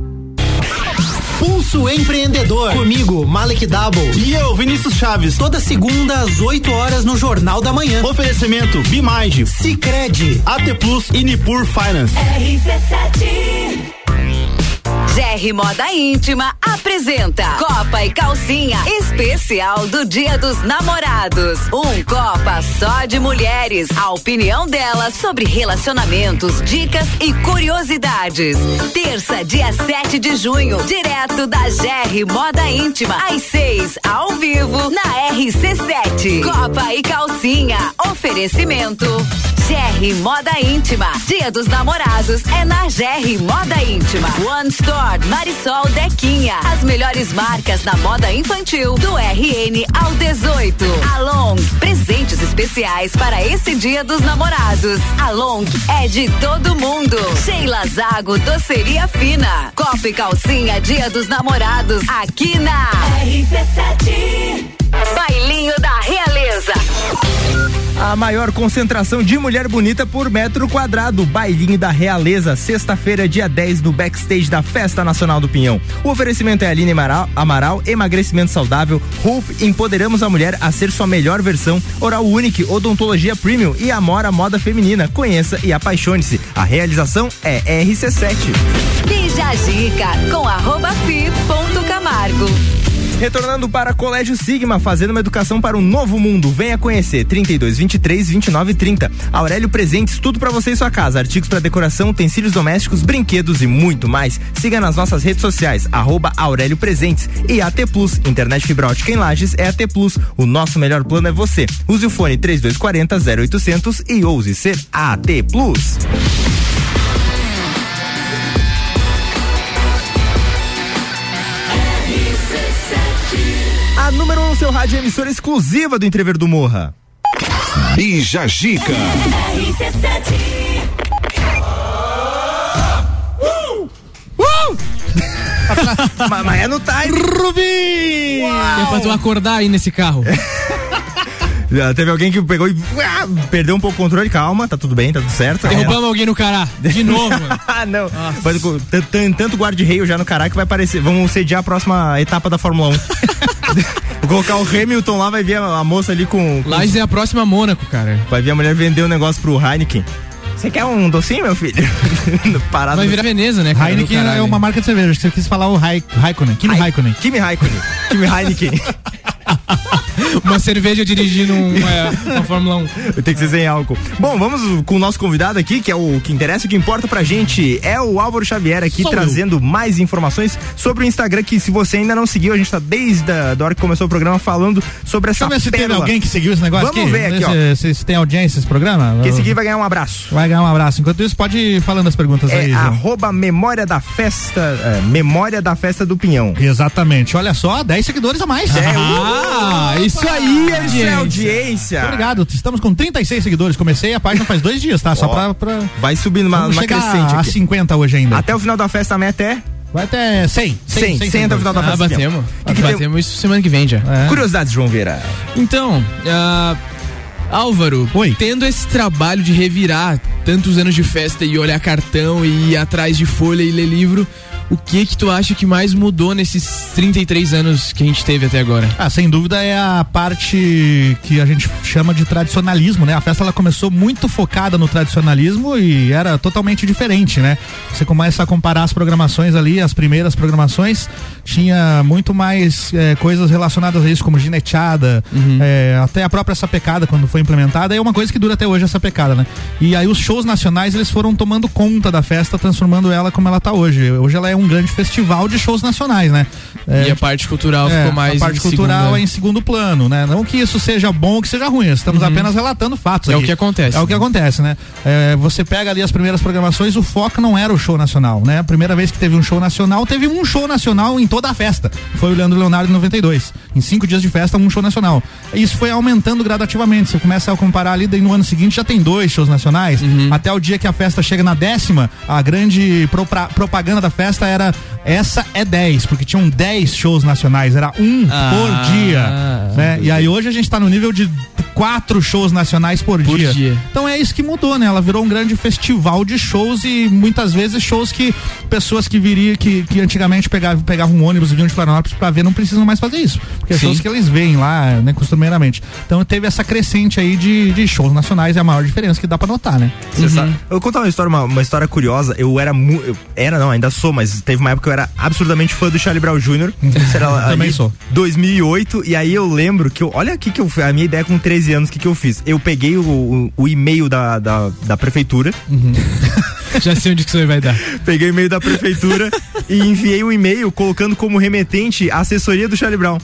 Speaker 15: Pulso Empreendedor. Comigo, Malek Double. E eu, Vinícius Chaves. Toda segunda às 8 horas no Jornal da Manhã. Oferecimento Bimage, Cicred, AT Plus e Nipur Finance.
Speaker 8: RC7 GR Moda Íntima apresenta Copa e Calcinha especial do Dia dos Namorados. Um Copa só de mulheres. A opinião delas sobre relacionamentos, dicas e curiosidades. Terça, dia 7 de junho, direto da GR Moda Íntima, às 6, ao vivo, na RC7. Copa e Calcinha. Oferecimento. GR Moda Íntima. Dia dos Namorados é na GR Moda Íntima. One Store Marisol Dequinha. As melhores marcas da moda infantil do RN ao 18. Along, presentes especiais para esse Dia dos Namorados. Along é de todo mundo. Sheila Zago, doceria fina. Copa e calcinha Dia dos Namorados aqui na RC7. Bailinho da Realeza.
Speaker 1: A maior concentração de mulher bonita por metro quadrado. Bailinho da Realeza, sexta-feira, dia 10, no backstage da Festa Nacional do Pinhão. O oferecimento é Aline Amaral, Amaral emagrecimento saudável, Hope, empoderamos a mulher a ser sua melhor versão, Oral Unique, Odontologia Premium e Amora Moda Feminina. Conheça e apaixone-se. A realização é RC7.
Speaker 8: Bija a dica com arroba fi ponto Camargo.
Speaker 1: Retornando para Colégio Sigma, fazendo uma educação para um novo mundo. Venha conhecer 32 23 29 30. Aurélio Presentes, tudo para você e sua casa, artigos para decoração, utensílios domésticos, brinquedos e muito mais. Siga nas nossas redes sociais arroba Aurélio Presentes e AT Plus, internet fibra ótica em Lages é AT Plus. O nosso melhor plano é você. Use o fone 3240 0800 e ouse ser AT Plus. A número 1 um no seu rádio é emissora exclusiva do Entrever do Morra.
Speaker 2: Bija Gica.
Speaker 1: mas, mas é no time.
Speaker 4: Rubi!
Speaker 3: É pra tu acordar aí nesse carro.
Speaker 1: Já teve alguém que pegou e perdeu um pouco o controle. Calma, tá tudo bem, tá tudo certo.
Speaker 3: Derrubamos alguém no cará. De novo.
Speaker 1: ah, não. Mas, tanto guarda-reio já no cará que vai aparecer. Vamos sediar a próxima etapa da Fórmula 1. Vou colocar o Hamilton lá, vai ver a, a moça ali com. com
Speaker 3: Lages é a próxima Mônaco, cara.
Speaker 1: Vai ver a mulher vender um negócio pro Heineken. Você quer um docinho, meu filho? Parado.
Speaker 3: Vai virar Veneza, né, cara?
Speaker 4: Heineken é uma marca de cerveja. Você quis falar o Raik- Raikkonen. Kimi Raikkonen.
Speaker 1: Kimi Raikkonen. Kimi Heineken.
Speaker 3: Uma cerveja dirigindo uma, uma Fórmula 1.
Speaker 1: Tem que ser sem álcool. Bom, vamos com o nosso convidado aqui, que é o que interessa, o que importa pra gente. É o Álvaro Xavier aqui
Speaker 4: Sou eu.
Speaker 1: trazendo mais informações sobre o Instagram, que se você ainda não seguiu, a gente tá desde a da hora que começou o programa falando sobre essa
Speaker 4: Deixa eu ver se
Speaker 1: pérola.
Speaker 4: alguém que seguiu esse negócio
Speaker 1: Vamos
Speaker 4: aqui.
Speaker 1: ver aqui, ó.
Speaker 4: se, se, tem audiência esse programa.
Speaker 1: Quem seguir vai ganhar um abraço.
Speaker 4: Vai ganhar um abraço. Enquanto isso, pode ir falando as perguntas
Speaker 1: É
Speaker 4: aí, João.
Speaker 1: arroba memória da festa, é, memória da festa do Pinhão.
Speaker 4: Exatamente. Olha só, 10 seguidores a mais.
Speaker 1: É,
Speaker 3: Ah, isso aí,
Speaker 1: Isso é
Speaker 3: audiência.
Speaker 1: audiência.
Speaker 4: Obrigado. Estamos com 36 seguidores. Comecei a página faz dois dias, tá? Só pra, pra...
Speaker 1: Vai subindo uma,
Speaker 4: Vamos
Speaker 1: uma crescente
Speaker 4: a
Speaker 1: aqui.
Speaker 4: 50 hoje ainda.
Speaker 1: Até o final da festa também até
Speaker 4: Vai até 100.
Speaker 1: 100, 100 até o final da
Speaker 3: Ah,
Speaker 1: festa.
Speaker 3: batemos.
Speaker 1: Que que tem-
Speaker 3: batemos isso semana que vem já.
Speaker 4: É.
Speaker 1: Curiosidades, João Vieira.
Speaker 3: Então, ah, Álvaro,
Speaker 4: Oi.
Speaker 3: tendo esse trabalho de revirar tantos anos de festa e olhar cartão e ir atrás de folha e ler livro, o que que tu acha que mais mudou nesses 33 anos que a gente teve até agora?
Speaker 4: Ah, sem dúvida é a parte que a gente chama de tradicionalismo, né? A festa ela começou muito focada no tradicionalismo e era totalmente diferente, né? Você começa a comparar as programações ali, as primeiras programações, tinha muito mais eh, coisas relacionadas a isso, como gineteada, eh, até a própria sapecada quando foi implementada, é uma coisa que dura até hoje essa pecada, né? E aí os shows nacionais eles foram tomando conta da festa, transformando ela como ela tá hoje. Hoje ela é um grande festival de shows nacionais, né? Eh,
Speaker 3: e a parte cultural
Speaker 4: é,
Speaker 3: ficou mais
Speaker 4: a parte cultural é em segundo plano, né? Não que isso seja bom ou que seja ruim, estamos apenas relatando fatos.
Speaker 3: Uhum. É o
Speaker 4: aqui.
Speaker 3: que acontece.
Speaker 4: É o que acontece, né? É, você pega ali as primeiras programações, o foco não era o show nacional, né? A primeira vez que teve um show nacional, teve um show nacional em toda a festa. Foi o Leandro Leonardo em 92. Em cinco dias de festa, um show nacional. Isso foi aumentando gradativamente. Você começa a comparar ali, daí no ano seguinte já tem dois shows nacionais.
Speaker 3: Uhum.
Speaker 4: Até o dia que a festa chega na décima, a grande propaganda da festa era essa é 10, porque tinham 10 shows nacionais, era um
Speaker 3: Ah,
Speaker 4: por dia. Né? E aí hoje a gente tá no nível de quatro shows nacionais por,
Speaker 3: Por
Speaker 4: dia.
Speaker 3: dia.
Speaker 4: Então é isso que mudou, né? Ela virou um grande festival de shows e muitas vezes shows que pessoas que viriam, que, que antigamente pegavam, pegavam um ônibus vinham de Florianópolis pra ver não precisam mais fazer isso. Porque
Speaker 3: Sim.
Speaker 4: shows que eles veem lá, né, costumeiramente. Então teve essa crescente aí de, de shows nacionais, é a maior diferença que dá pra notar, né?
Speaker 1: Você sabe- Eu vou contar uma história, uma, uma história curiosa. Eu era eu era não, ainda sou, mas teve uma época que eu era absurdamente fã do Charlie Brown Jr. Isso era
Speaker 4: Também sou.
Speaker 1: 2008 e aí eu lembro que eu, olha aqui que eu fui- a minha ideia com 13 anos, o que que eu fiz? Eu peguei o, o, o e-mail da, da, da prefeitura,
Speaker 3: Já sei onde que isso vai dar.
Speaker 1: peguei o e-mail da prefeitura e enviei um e-mail colocando como remetente a assessoria do Charlie Brown.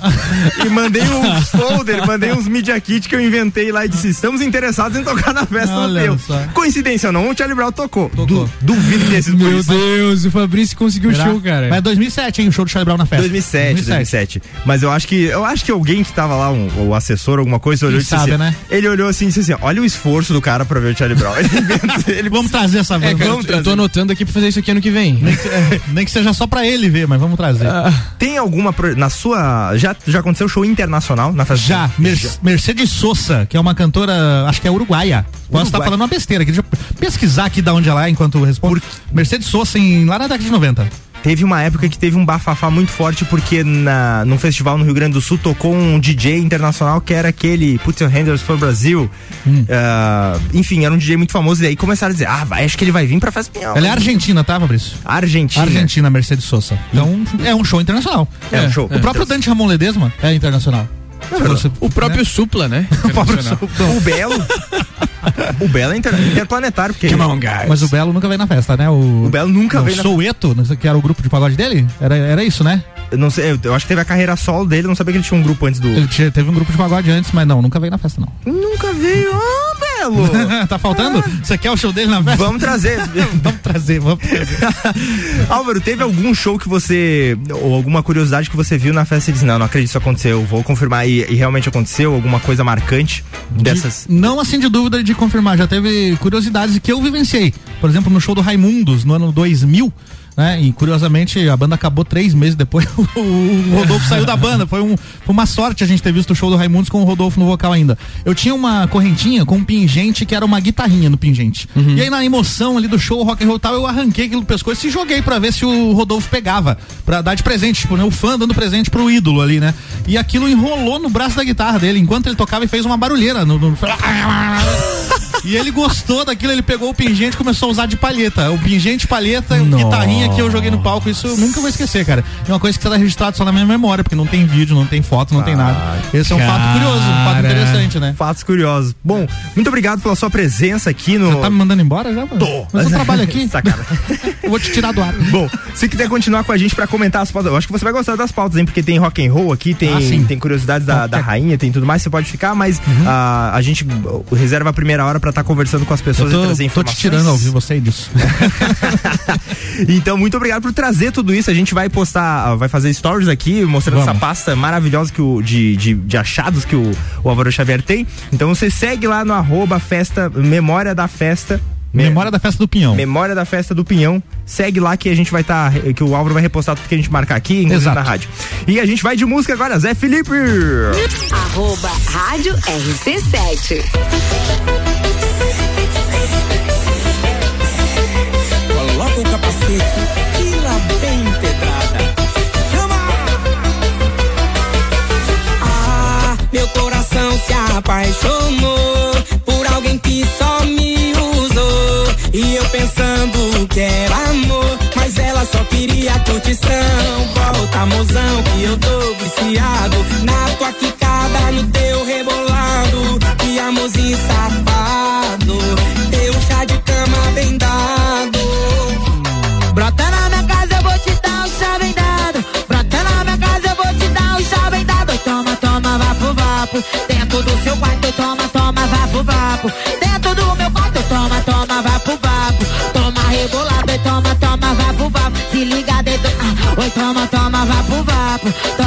Speaker 1: e mandei um folder, mandei uns media kit que eu inventei lá e disse: "Estamos interessados em tocar na festa do teu".
Speaker 4: só.
Speaker 1: Coincidência ou não, o Charlie Brown tocou. Du- duvido que por
Speaker 3: Meu. Deus, o Fabrício conseguiu o show, cara.
Speaker 4: Mas é 2007, hein? O show do Charlie Brown na festa.
Speaker 1: 2007, 2007. Mas eu acho que eu acho que alguém que tava lá, um, o assessor, alguma coisa, olhou e disse
Speaker 4: sabe,
Speaker 1: assim,
Speaker 4: né?
Speaker 1: Ele olhou assim e disse assim: olha o esforço do cara pra ver o Charlie Brown. Ele, inventa- ele
Speaker 4: Vamos trazer essa
Speaker 3: É, cara,
Speaker 4: vamos
Speaker 3: eu tô
Speaker 4: trazer.
Speaker 3: anotando aqui pra fazer isso aqui ano que vem.
Speaker 4: Nem que, é, nem que seja só pra ele ver, mas vamos trazer.
Speaker 1: Tem alguma na sua já já aconteceu show internacional na festa?
Speaker 4: Já, Mer- Mercedes Sosa, que é uma cantora, acho que é uruguaia. Posso estar
Speaker 1: Uruguai.
Speaker 4: falando uma besteira aqui, deixa eu pesquisar aqui da onde ela é enquanto eu respondo. Mercedes Sosa, em, lá na década de 90.
Speaker 1: Teve uma época que teve um bafafá muito forte porque na num festival no Rio Grande do Sul tocou um DJ internacional que era aquele Put Your Hands for Brasil.
Speaker 4: Hum.
Speaker 1: Ah, enfim, era um DJ muito famoso e aí começaram a dizer: "Ah, vai, acho que ele vai vir pra festa Pinhal".
Speaker 4: Ela é argentina, tá, Fabrício?
Speaker 1: Argentina.
Speaker 4: Argentina, Mercedes Sosa. Então, é um show internacional.
Speaker 1: É um show.
Speaker 4: O próprio Dante Ramon Ledesma é internacional.
Speaker 3: O próprio Supla, né?
Speaker 4: O próprio. Supla.
Speaker 1: O Belo. o Belo é inter- interplanetário, porque.
Speaker 3: Come on, guys.
Speaker 4: Mas o Belo nunca veio na festa, né? O,
Speaker 1: O Belo nunca
Speaker 4: não,
Speaker 1: veio na-
Speaker 4: Soueto, sei, que era o grupo de pagode dele? Era, era isso, né?
Speaker 1: Eu não sei, eu, eu acho que teve a carreira solo dele, eu não sabia que ele tinha um grupo antes do.
Speaker 4: Ele tinha- teve um grupo de pagode antes, mas não, nunca veio na festa, não.
Speaker 1: Nunca veio, ah, Belo!
Speaker 4: tá faltando? Você quer o show dele na festa?
Speaker 1: Vamos trazer.
Speaker 4: vamos trazer, vamos trazer.
Speaker 1: Álvaro, teve algum show que você. ou alguma curiosidade que você viu na festa e disse: Não, não acredito que isso aconteceu, vou confirmar e, e realmente aconteceu? Alguma coisa marcante dessas.
Speaker 4: De- não assim de dúvida de confirmar, já teve curiosidades que eu vivenciei. Por exemplo, no show do Raimundos, no ano 2000, né? E curiosamente a banda acabou três meses depois. o Rodolfo saiu da banda. Foi, um, foi uma sorte a gente ter visto o show do Raimundos com o Rodolfo no vocal ainda. Eu tinha uma correntinha com um pingente que era uma guitarrinha no pingente. E aí na emoção ali do show rock and roll tal, eu arranquei aquilo do pescoço e joguei pra ver se o Rodolfo pegava, Pra dar de presente, tipo, né? O fã dando presente pro ídolo ali, né? e aquilo enrolou no braço da guitarra dele, enquanto ele tocava e fez uma barulheira. No, no- E ele gostou daquilo, ele pegou o pingente e começou a usar de palheta. O pingente, palheta, guitarrinha que eu joguei no palco, isso eu nunca vou esquecer, cara. É uma coisa que está registrado só na minha memória, porque não tem vídeo, não tem foto, não tem nada. Esse é um fato curioso, um fato
Speaker 1: Cara.
Speaker 4: interessante, né?
Speaker 1: Fatos curiosos. Bom, muito obrigado pela sua presença aqui no.
Speaker 4: Você tá me mandando embora já? mano?
Speaker 1: Tô.
Speaker 4: Mas eu trabalho aqui.
Speaker 1: Sacanagem.
Speaker 4: Eu vou te tirar do ar.
Speaker 1: Bom, se quiser continuar com a gente pra comentar as pautas, eu acho que você vai gostar das pautas, hein? Porque tem rock and roll aqui, tem,
Speaker 4: Ah,
Speaker 1: tem curiosidades da, da rainha, tem tudo mais, você pode ficar, mas ah, a gente reserva a primeira hora pra estar conversando com as pessoas
Speaker 4: Eu
Speaker 1: e trazer
Speaker 4: tô, tô te
Speaker 1: informações.
Speaker 4: tirando ao vivo, eu sei disso.
Speaker 1: Então, muito obrigado por trazer tudo isso. A gente vai postar, vai fazer stories aqui, mostrando
Speaker 4: Vamos.
Speaker 1: essa pasta maravilhosa que o, de, de, de achados que o, o Álvaro Xavier tem. Então você segue lá no arroba festa, memória da festa.
Speaker 4: Memória da festa do Pinhão.
Speaker 1: Memória da festa do Pinhão. Segue lá que a gente vai estar, que o Álvaro vai repostar tudo que a gente marcar aqui, inclusive
Speaker 4: Exato.
Speaker 1: na rádio. E a gente vai de música agora, Zé Felipe!
Speaker 8: Arroba Rádio RC7.
Speaker 16: E lá vem pedrada. Chama! Ah, meu coração se apaixonou por alguém que só me usou. E eu pensando que era amor, mas ela só queria curtição. Volta, mozão, que eu tô viciado na tua quicada, no teu rebolado. Que amorzinho safado, teu chá de cama bem dado. Dentro do seu quarto, toma, toma, vapo, vapo. Dentro do meu quarto, toma, toma, vapo, vapo. Toma rebolado, toma, toma, vapo, vapo. Se liga dentro, ah, oi, toma, toma, vapo, vapo. Toma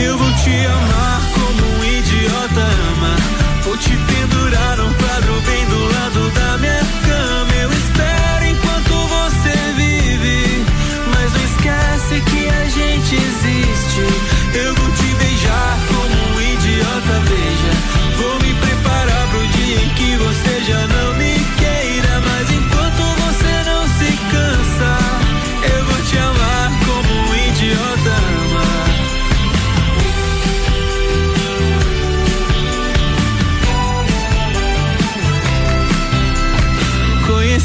Speaker 17: Eu vou te amar como um idiota ama. Vou te pendurar num quadro bem do lado da minha cama. Eu espero enquanto você vive, mas não esquece que a gente existe. Eu vou te beijar como um idiota beija. Vou me preparar pro dia em que você já não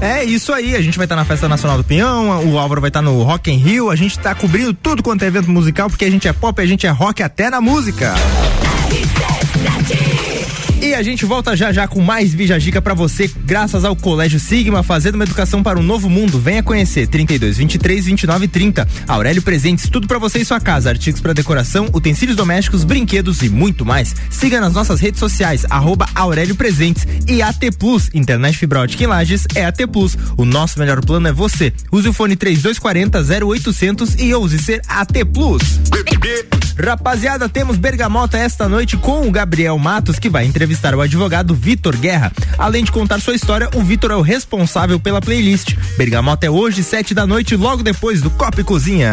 Speaker 1: É isso aí, a gente vai estar na Festa Nacional do Pinhão, o Álvaro vai estar no Rock in Rio, a gente tá cobrindo tudo quanto é evento musical, porque a gente é pop, a gente é rock até na música. E a gente volta já já com mais Bijagica pra você, graças ao Colégio Sigma, fazendo uma educação para um novo mundo. Venha conhecer 32 23 29 30. Aurélio Presentes, tudo pra você e sua casa, artigos para decoração, utensílios domésticos, brinquedos e muito mais. Siga nas nossas redes sociais, arroba Aurélio Presentes e AT Plus, internet fibra ótica em Lages é AT Plus. O nosso melhor plano é você. Use o fone 3240 0800 e ouse ser AT Plus. Rapaziada, temos Bergamota esta noite com o Gabriel Matos, que vai entrevistar o advogado Vitor Guerra. Além de contar sua história, o Vitor é o responsável pela playlist. Bergamota é hoje, sete da noite, logo depois do Copa e Cozinha.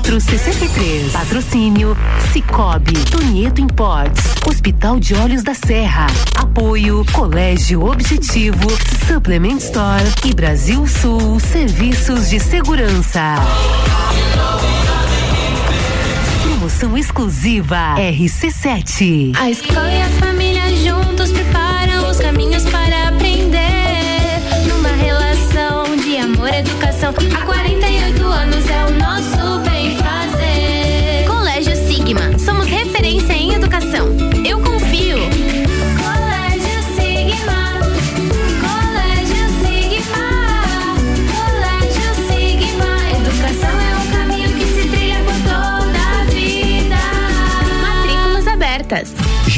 Speaker 18: 933002463. Patrocínio Cicobi, Tonieto Imports, Hospital de Olhos da Serra. Apoio Colégio Objetivo, Supplement Store e Brasil Sul Serviços de Segurança. Promoção exclusiva RC7.
Speaker 19: A escola e a família juntos preparam os caminhos para aprender. Numa relação de amor educação.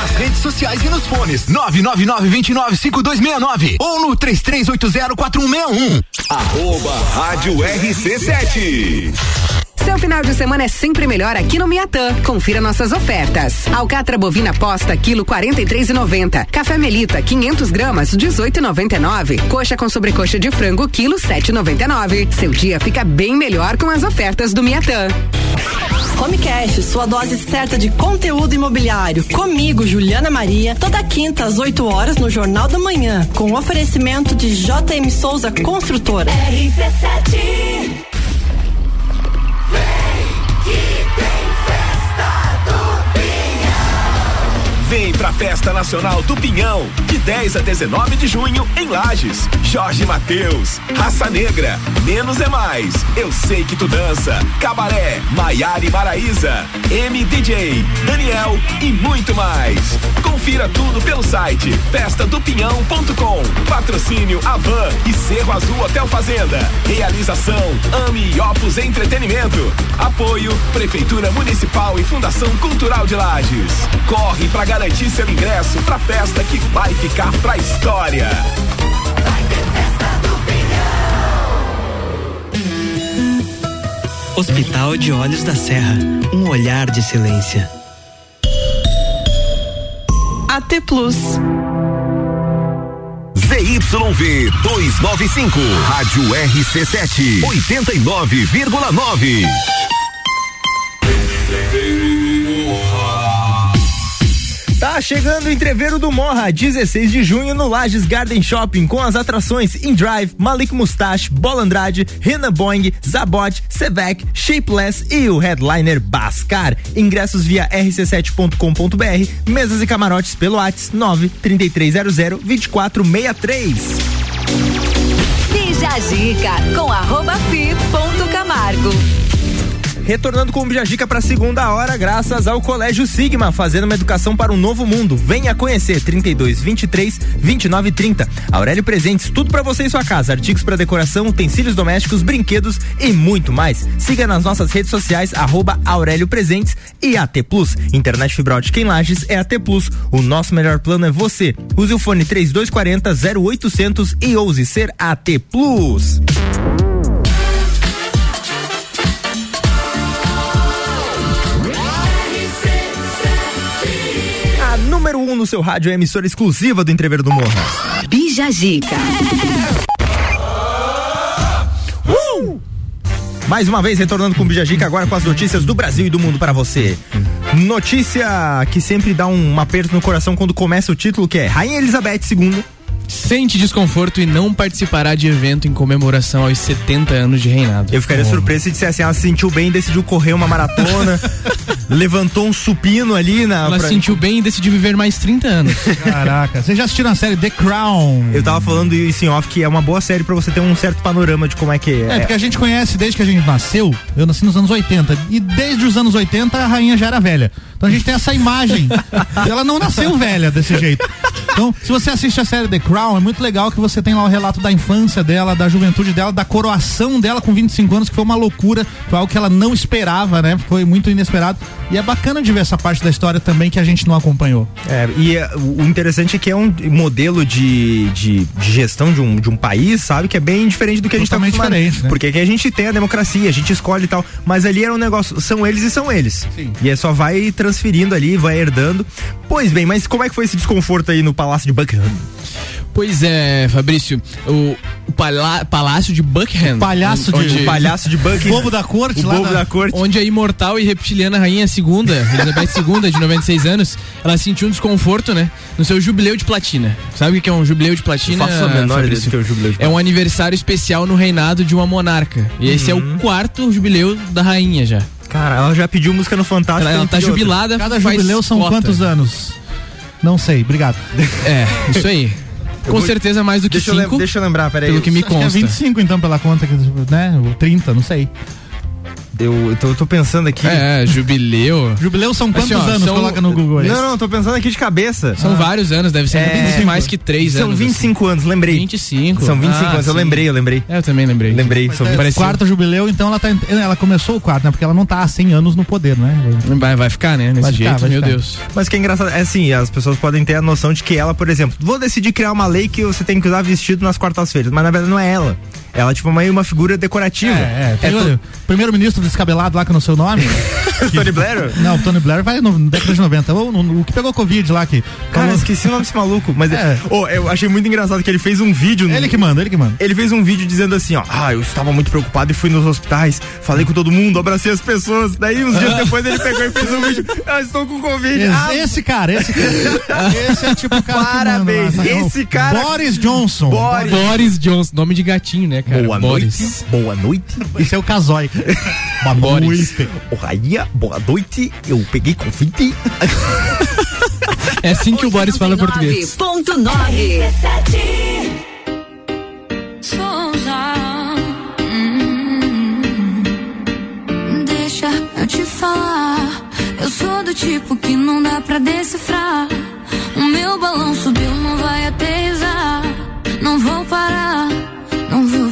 Speaker 20: Nas redes sociais e nos fones. 999-295269 ou no 33804161.
Speaker 2: Arroba Rádio RC7.
Speaker 21: Seu final de semana é sempre melhor aqui no Miatã. Confira nossas ofertas. Alcatra bovina posta, quilo 43,90. Café Melita, 500 gramas, 18,99. Coxa com sobrecoxa de frango, quilo 7,99. Seu dia fica bem melhor com as ofertas do Miatã.
Speaker 22: Home Cash, sua dose certa de conteúdo imobiliário. Comigo, Juliana Maria, toda quinta às 8 horas no Jornal da Manhã, com oferecimento de JM Souza Construtora.
Speaker 23: RC7
Speaker 2: Vem pra Festa Nacional do Pinhão, de 10 a 19 de junho, em Lages. Jorge Mateus, Raça Negra, Menos é Mais, Eu Sei Que Tu Dança, Cabaré, Maiara Maraíza, MDJ, Daniel e muito mais. Confira tudo pelo site festadopinhão.com. Patrocínio Avan e Cerro Azul Hotel Fazenda. Realização Ami e Opus Entretenimento. Apoio Prefeitura Municipal e Fundação Cultural de Lages. Corre pra garantir seu ingresso pra festa que vai ficar pra história.
Speaker 12: Hospital de Olhos da Serra. Um olhar de silêncio.
Speaker 22: AT Plus.
Speaker 2: ZYV 295, Rádio RC7, 89,9.
Speaker 1: Tá chegando o entreveiro do Morra, 16 de junho no Lages Garden Shopping com as atrações In Drive, Malik Mustache, Bola Andrade, Renan Boing, Zabot, Sevec, Shapeless e o headliner Bascar. Ingressos via rc7.com.br, mesas e camarotes pelo WhatsApp 93300 2463.
Speaker 8: Bija Zica com arroba fi ponto Camargo.
Speaker 1: Retornando com o Bijagica para a segunda hora, graças ao Colégio Sigma, fazendo uma educação para um novo mundo. Venha conhecer 32 23 29 30. Aurélio Presentes, tudo para você em sua casa, artigos para decoração, utensílios domésticos, brinquedos e muito mais. Siga nas nossas redes sociais arroba Aurélio Presentes e AT Plus. Internet fibra ótica em Lages é AT Plus. O nosso melhor plano é você. Use o fone 3240 0800 e ouse ser AT Plus. Número 1 um no seu rádio é emissora exclusiva do Entrever do Morra.
Speaker 8: Bija Zica.
Speaker 1: Uh! Mais uma vez retornando com o Bijagica agora com as notícias do Brasil e do mundo para você. Notícia que sempre dá um, um aperto no coração quando começa o título que é Rainha Elizabeth II
Speaker 3: Sente desconforto e não participará de evento em comemoração aos 70 anos de reinado.
Speaker 1: Eu ficaria surpreso se dissesse assim, ela se sentiu bem, decidiu correr uma maratona, levantou um supino ali na.
Speaker 3: Ela
Speaker 1: pra-
Speaker 3: sentiu bem e decidiu viver mais 30 anos.
Speaker 4: Caraca, vocês já assistiram a série The Crown?
Speaker 1: Eu tava falando isso em off que é uma boa série pra você ter um certo panorama de como é que é.
Speaker 4: É, porque a gente conhece desde que a gente nasceu, eu nasci nos anos 80, e desde os anos 80 a rainha já era velha. Então a gente tem essa imagem. ela não nasceu velha desse jeito. Então, se você assiste a série The Crown, é muito legal que você tem lá o relato da infância dela, da juventude dela, da coroação dela com 25 anos, que foi uma loucura, foi algo que ela não esperava, né? Foi muito inesperado. E é bacana de ver essa parte da história também que a gente não acompanhou.
Speaker 1: É, e é, o interessante é que é um modelo de, de, de gestão de um, de um país, sabe? Que é bem diferente do que a gente tá
Speaker 4: Totalmente
Speaker 1: acostumado.
Speaker 4: diferente, né?
Speaker 1: Porque aqui a gente tem a democracia, a gente escolhe e tal. Mas ali era um negócio, são eles e são eles. E é só vai transferindo ali, vai herdando. Pois bem, mas como é que foi esse desconforto aí no Palácio de Buckingham?
Speaker 3: Pois é, Fabrício, o, o palá- Palácio de Buckingham.
Speaker 1: O palhaço de-
Speaker 3: onde-
Speaker 1: o palhaço de Buckingham.
Speaker 4: Bobo da corte
Speaker 1: O
Speaker 4: lá
Speaker 1: bobo
Speaker 4: da-
Speaker 1: da corte.
Speaker 3: Onde a imortal e reptiliana rainha segunda, Elizabeth II, de 96 anos, ela sentiu um desconforto, né? No seu jubileu de platina. Sabe o que é um jubileu de platina?
Speaker 1: Eu faço a menor ideia
Speaker 3: Fabrício?
Speaker 1: que é o jubileu de
Speaker 3: É um aniversário especial no reinado de uma monarca. E esse é o
Speaker 1: Uhum.
Speaker 3: quarto jubileu da rainha já.
Speaker 1: Cara, ela já pediu música no Fantástico.
Speaker 3: Ela, ela tá
Speaker 1: pedir outra.
Speaker 3: jubilada
Speaker 4: Cada jubileu são
Speaker 3: cota.
Speaker 4: quantos anos? Não sei, obrigado.
Speaker 3: É, isso aí.
Speaker 1: Eu
Speaker 3: Com
Speaker 1: vou-
Speaker 3: certeza mais do que
Speaker 1: Deixa eu lem-
Speaker 3: cinco.
Speaker 1: deixa eu lembrar, peraí.
Speaker 3: Pelo que me
Speaker 4: Acho que é
Speaker 3: consta.
Speaker 4: 25 então pela conta, que, né? Ou 30, não sei.
Speaker 1: Eu, eu tô, eu tô pensando aqui.
Speaker 3: É, jubileu.
Speaker 4: Jubileu são quantos
Speaker 3: Assim, ó,
Speaker 4: anos?
Speaker 3: são-
Speaker 4: Coloca no Google aí.
Speaker 1: Não, não, tô pensando aqui de cabeça.
Speaker 3: São vários anos, deve ser
Speaker 1: É,
Speaker 3: mais que três
Speaker 1: São
Speaker 3: anos.
Speaker 1: 25 anos, lembrei.
Speaker 3: 25.
Speaker 1: São 25
Speaker 3: Ah,
Speaker 1: anos, eu
Speaker 3: sim.
Speaker 1: lembrei, eu lembrei.
Speaker 3: É, eu também lembrei.
Speaker 1: Lembrei, são
Speaker 4: É,
Speaker 1: 25
Speaker 4: quarto jubileu, então ela tá. Ela começou o quarto, né? Porque ela não tá há 100 anos no poder, né?
Speaker 3: Vai, vai ficar, né? Nesse
Speaker 4: Vai ficar,
Speaker 3: jeito,
Speaker 4: vai
Speaker 3: meu
Speaker 4: ficar.
Speaker 3: Deus.
Speaker 1: Mas o que é engraçado, é assim, as pessoas podem ter a noção de que ela, por exemplo, vou decidir criar uma lei que você tem que usar vestido nas quartas-feiras, mas na verdade não é ela. Ela é tipo meio uma figura decorativa.
Speaker 4: É, é.
Speaker 1: To-
Speaker 4: o primeiro-ministro descabelado lá com o seu nome.
Speaker 1: Tony Blair?
Speaker 4: Não, o Tony Blair vai no década de 90. O, no- o que pegou Covid lá que.
Speaker 1: Cara,
Speaker 4: falou-
Speaker 1: esqueci o nome desse maluco, mas
Speaker 4: É.
Speaker 1: Ô, eu achei muito engraçado que ele fez um vídeo. no-
Speaker 4: Ele que manda, ele que manda.
Speaker 1: Ele fez um vídeo dizendo assim, ó, ah, eu estava muito preocupado e fui nos hospitais, falei com todo mundo, abracei as pessoas. Daí uns dias depois ele pegou e fez um vídeo, ah, estou com Covid.
Speaker 4: Esse,
Speaker 1: Ah,
Speaker 4: esse cara, esse cara. esse é tipo o cara
Speaker 1: Parabéns,
Speaker 4: que manda
Speaker 1: esse cara-
Speaker 4: Boris Johnson.
Speaker 1: Boris.
Speaker 3: Boris Johnson, nome de gatinho, né, cara?
Speaker 1: Boa
Speaker 3: Boris.
Speaker 1: noite, boa noite.
Speaker 4: Esse é o Casói. Boa
Speaker 3: Boris.
Speaker 4: noite.
Speaker 1: Ô, Rainha, boa noite, eu peguei Covid.
Speaker 3: É assim que o Boris fala português.
Speaker 8: 9.9.
Speaker 24: Souza. Hum, deixa eu te falar. Eu sou do tipo que não dá pra decifrar. O meu balão subiu, não vai aterrissar. Não vou parar,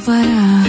Speaker 24: parar.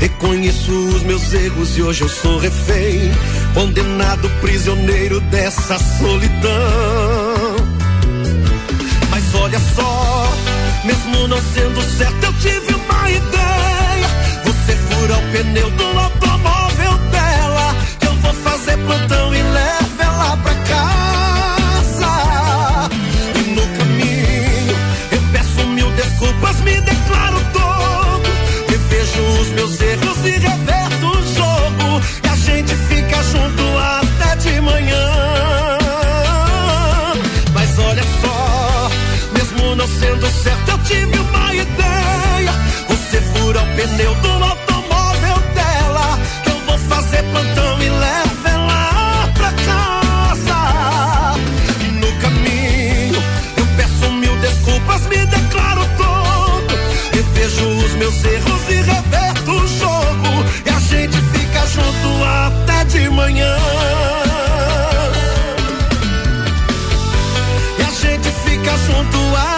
Speaker 23: Reconheço os meus erros e hoje eu sou refém, condenado prisioneiro dessa solidão. Mas olha só, mesmo não sendo certo, eu tive uma ideia. Você fura o pneu do automóvel dela, eu vou fazer plantão e levo ela pra casa. E no caminho, eu peço mil desculpas, me declaro todo os meus erros e reverto o jogo. E a gente fica junto até de manhã. Mas olha só, mesmo não sendo certo, eu tive uma ideia. Você fura o pneu do Vejo os meus erros e reverto o jogo. E a gente fica junto até de manhã. E a gente fica junto até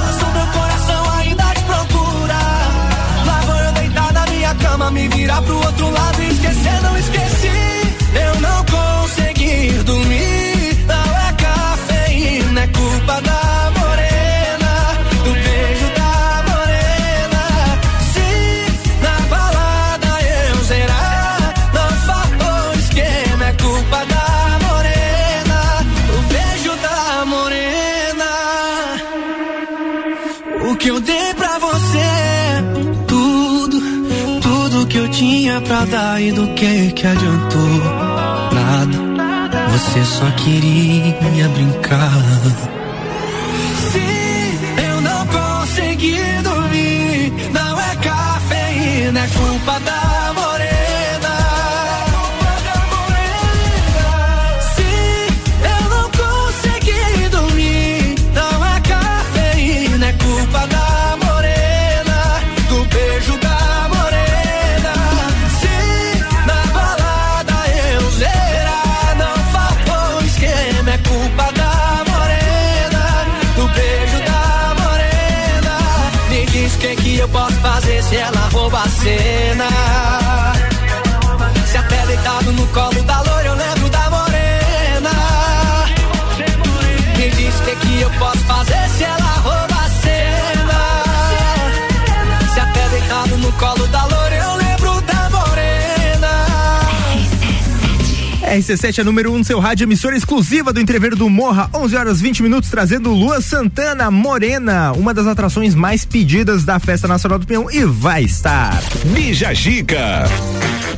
Speaker 25: cama, me virar pro outro lado e esquecer, não esqueci. Eu não consegui dormir, não é cafeína, é culpa da dar e do que que adiantou? Nada, você só queria brincar. Se eu não consegui dormir, não é cafeína, é culpa cena. Se até deitado no colo da loira
Speaker 1: RC7 é número 1 um no seu rádio, emissora exclusiva do Entreveiro do Morra, 11 horas 20 minutos, trazendo Lua Santana Morena, uma das atrações mais pedidas da Festa Nacional do Pinhão e vai estar.
Speaker 11: Bija Gica.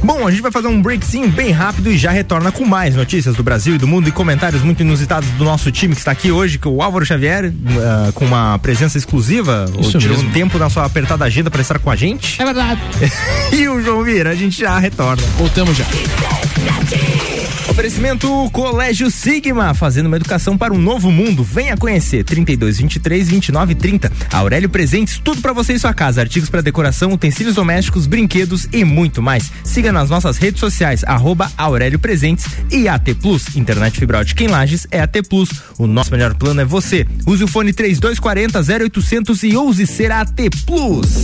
Speaker 1: Bom, a gente vai fazer um breakzinho bem rápido e já retorna com mais notícias do Brasil e do mundo e comentários muito inusitados do nosso time que está aqui hoje, que é o Álvaro Xavier, ah, com uma presença exclusiva,
Speaker 26: Isso
Speaker 1: tirou
Speaker 26: mesmo.
Speaker 1: um tempo na sua apertada agenda para estar com a gente.
Speaker 26: É verdade.
Speaker 1: e o João Vieira, a gente já retorna.
Speaker 26: Voltamos já.
Speaker 1: Oferecimento Colégio Sigma, fazendo uma educação para um novo mundo. Venha conhecer 32 23 29 30. Aurélio Presentes, tudo para você e sua casa, artigos para decoração, utensílios domésticos, brinquedos e muito mais. Siga nas nossas redes sociais arroba Aurélio Presentes e AT Plus. Internet fibra ótica em Lages é AT Plus. O nosso melhor plano é você. Use o fone 3240 0800 e ouse ser AT Plus.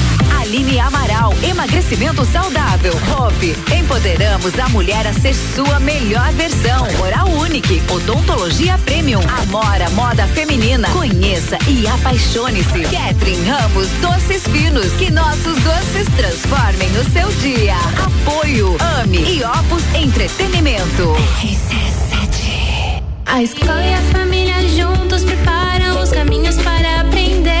Speaker 8: Aline Amaral, emagrecimento saudável. Hope, empoderamos a mulher a ser sua melhor versão. Oral Unique, odontologia premium. Amora, moda feminina. Conheça e apaixone-se. Catherine Ramos, doces finos. Que nossos doces transformem o seu dia. Apoio, ame e Opus Entretenimento.
Speaker 19: A escola e a família juntos preparam os caminhos para aprender.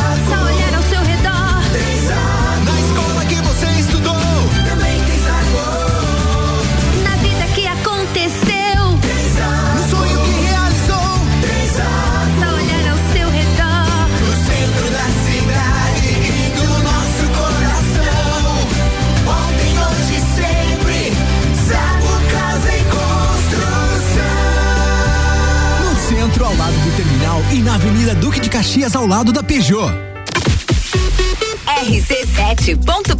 Speaker 26: e
Speaker 27: na Avenida Duque de Caxias, ao lado da Peugeot.
Speaker 8: rc7.com.br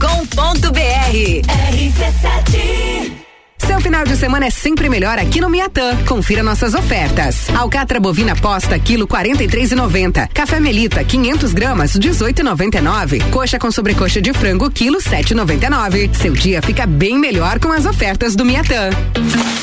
Speaker 21: RC7 Seu final de semana é sempre melhor aqui no Miatã. Confira nossas ofertas. Alcatra bovina posta quilo 43,90. Café Melita 500 gramas 18,99. Coxa com sobrecoxa de frango quilo 7,99. Seu dia fica bem melhor com as ofertas do Miatã.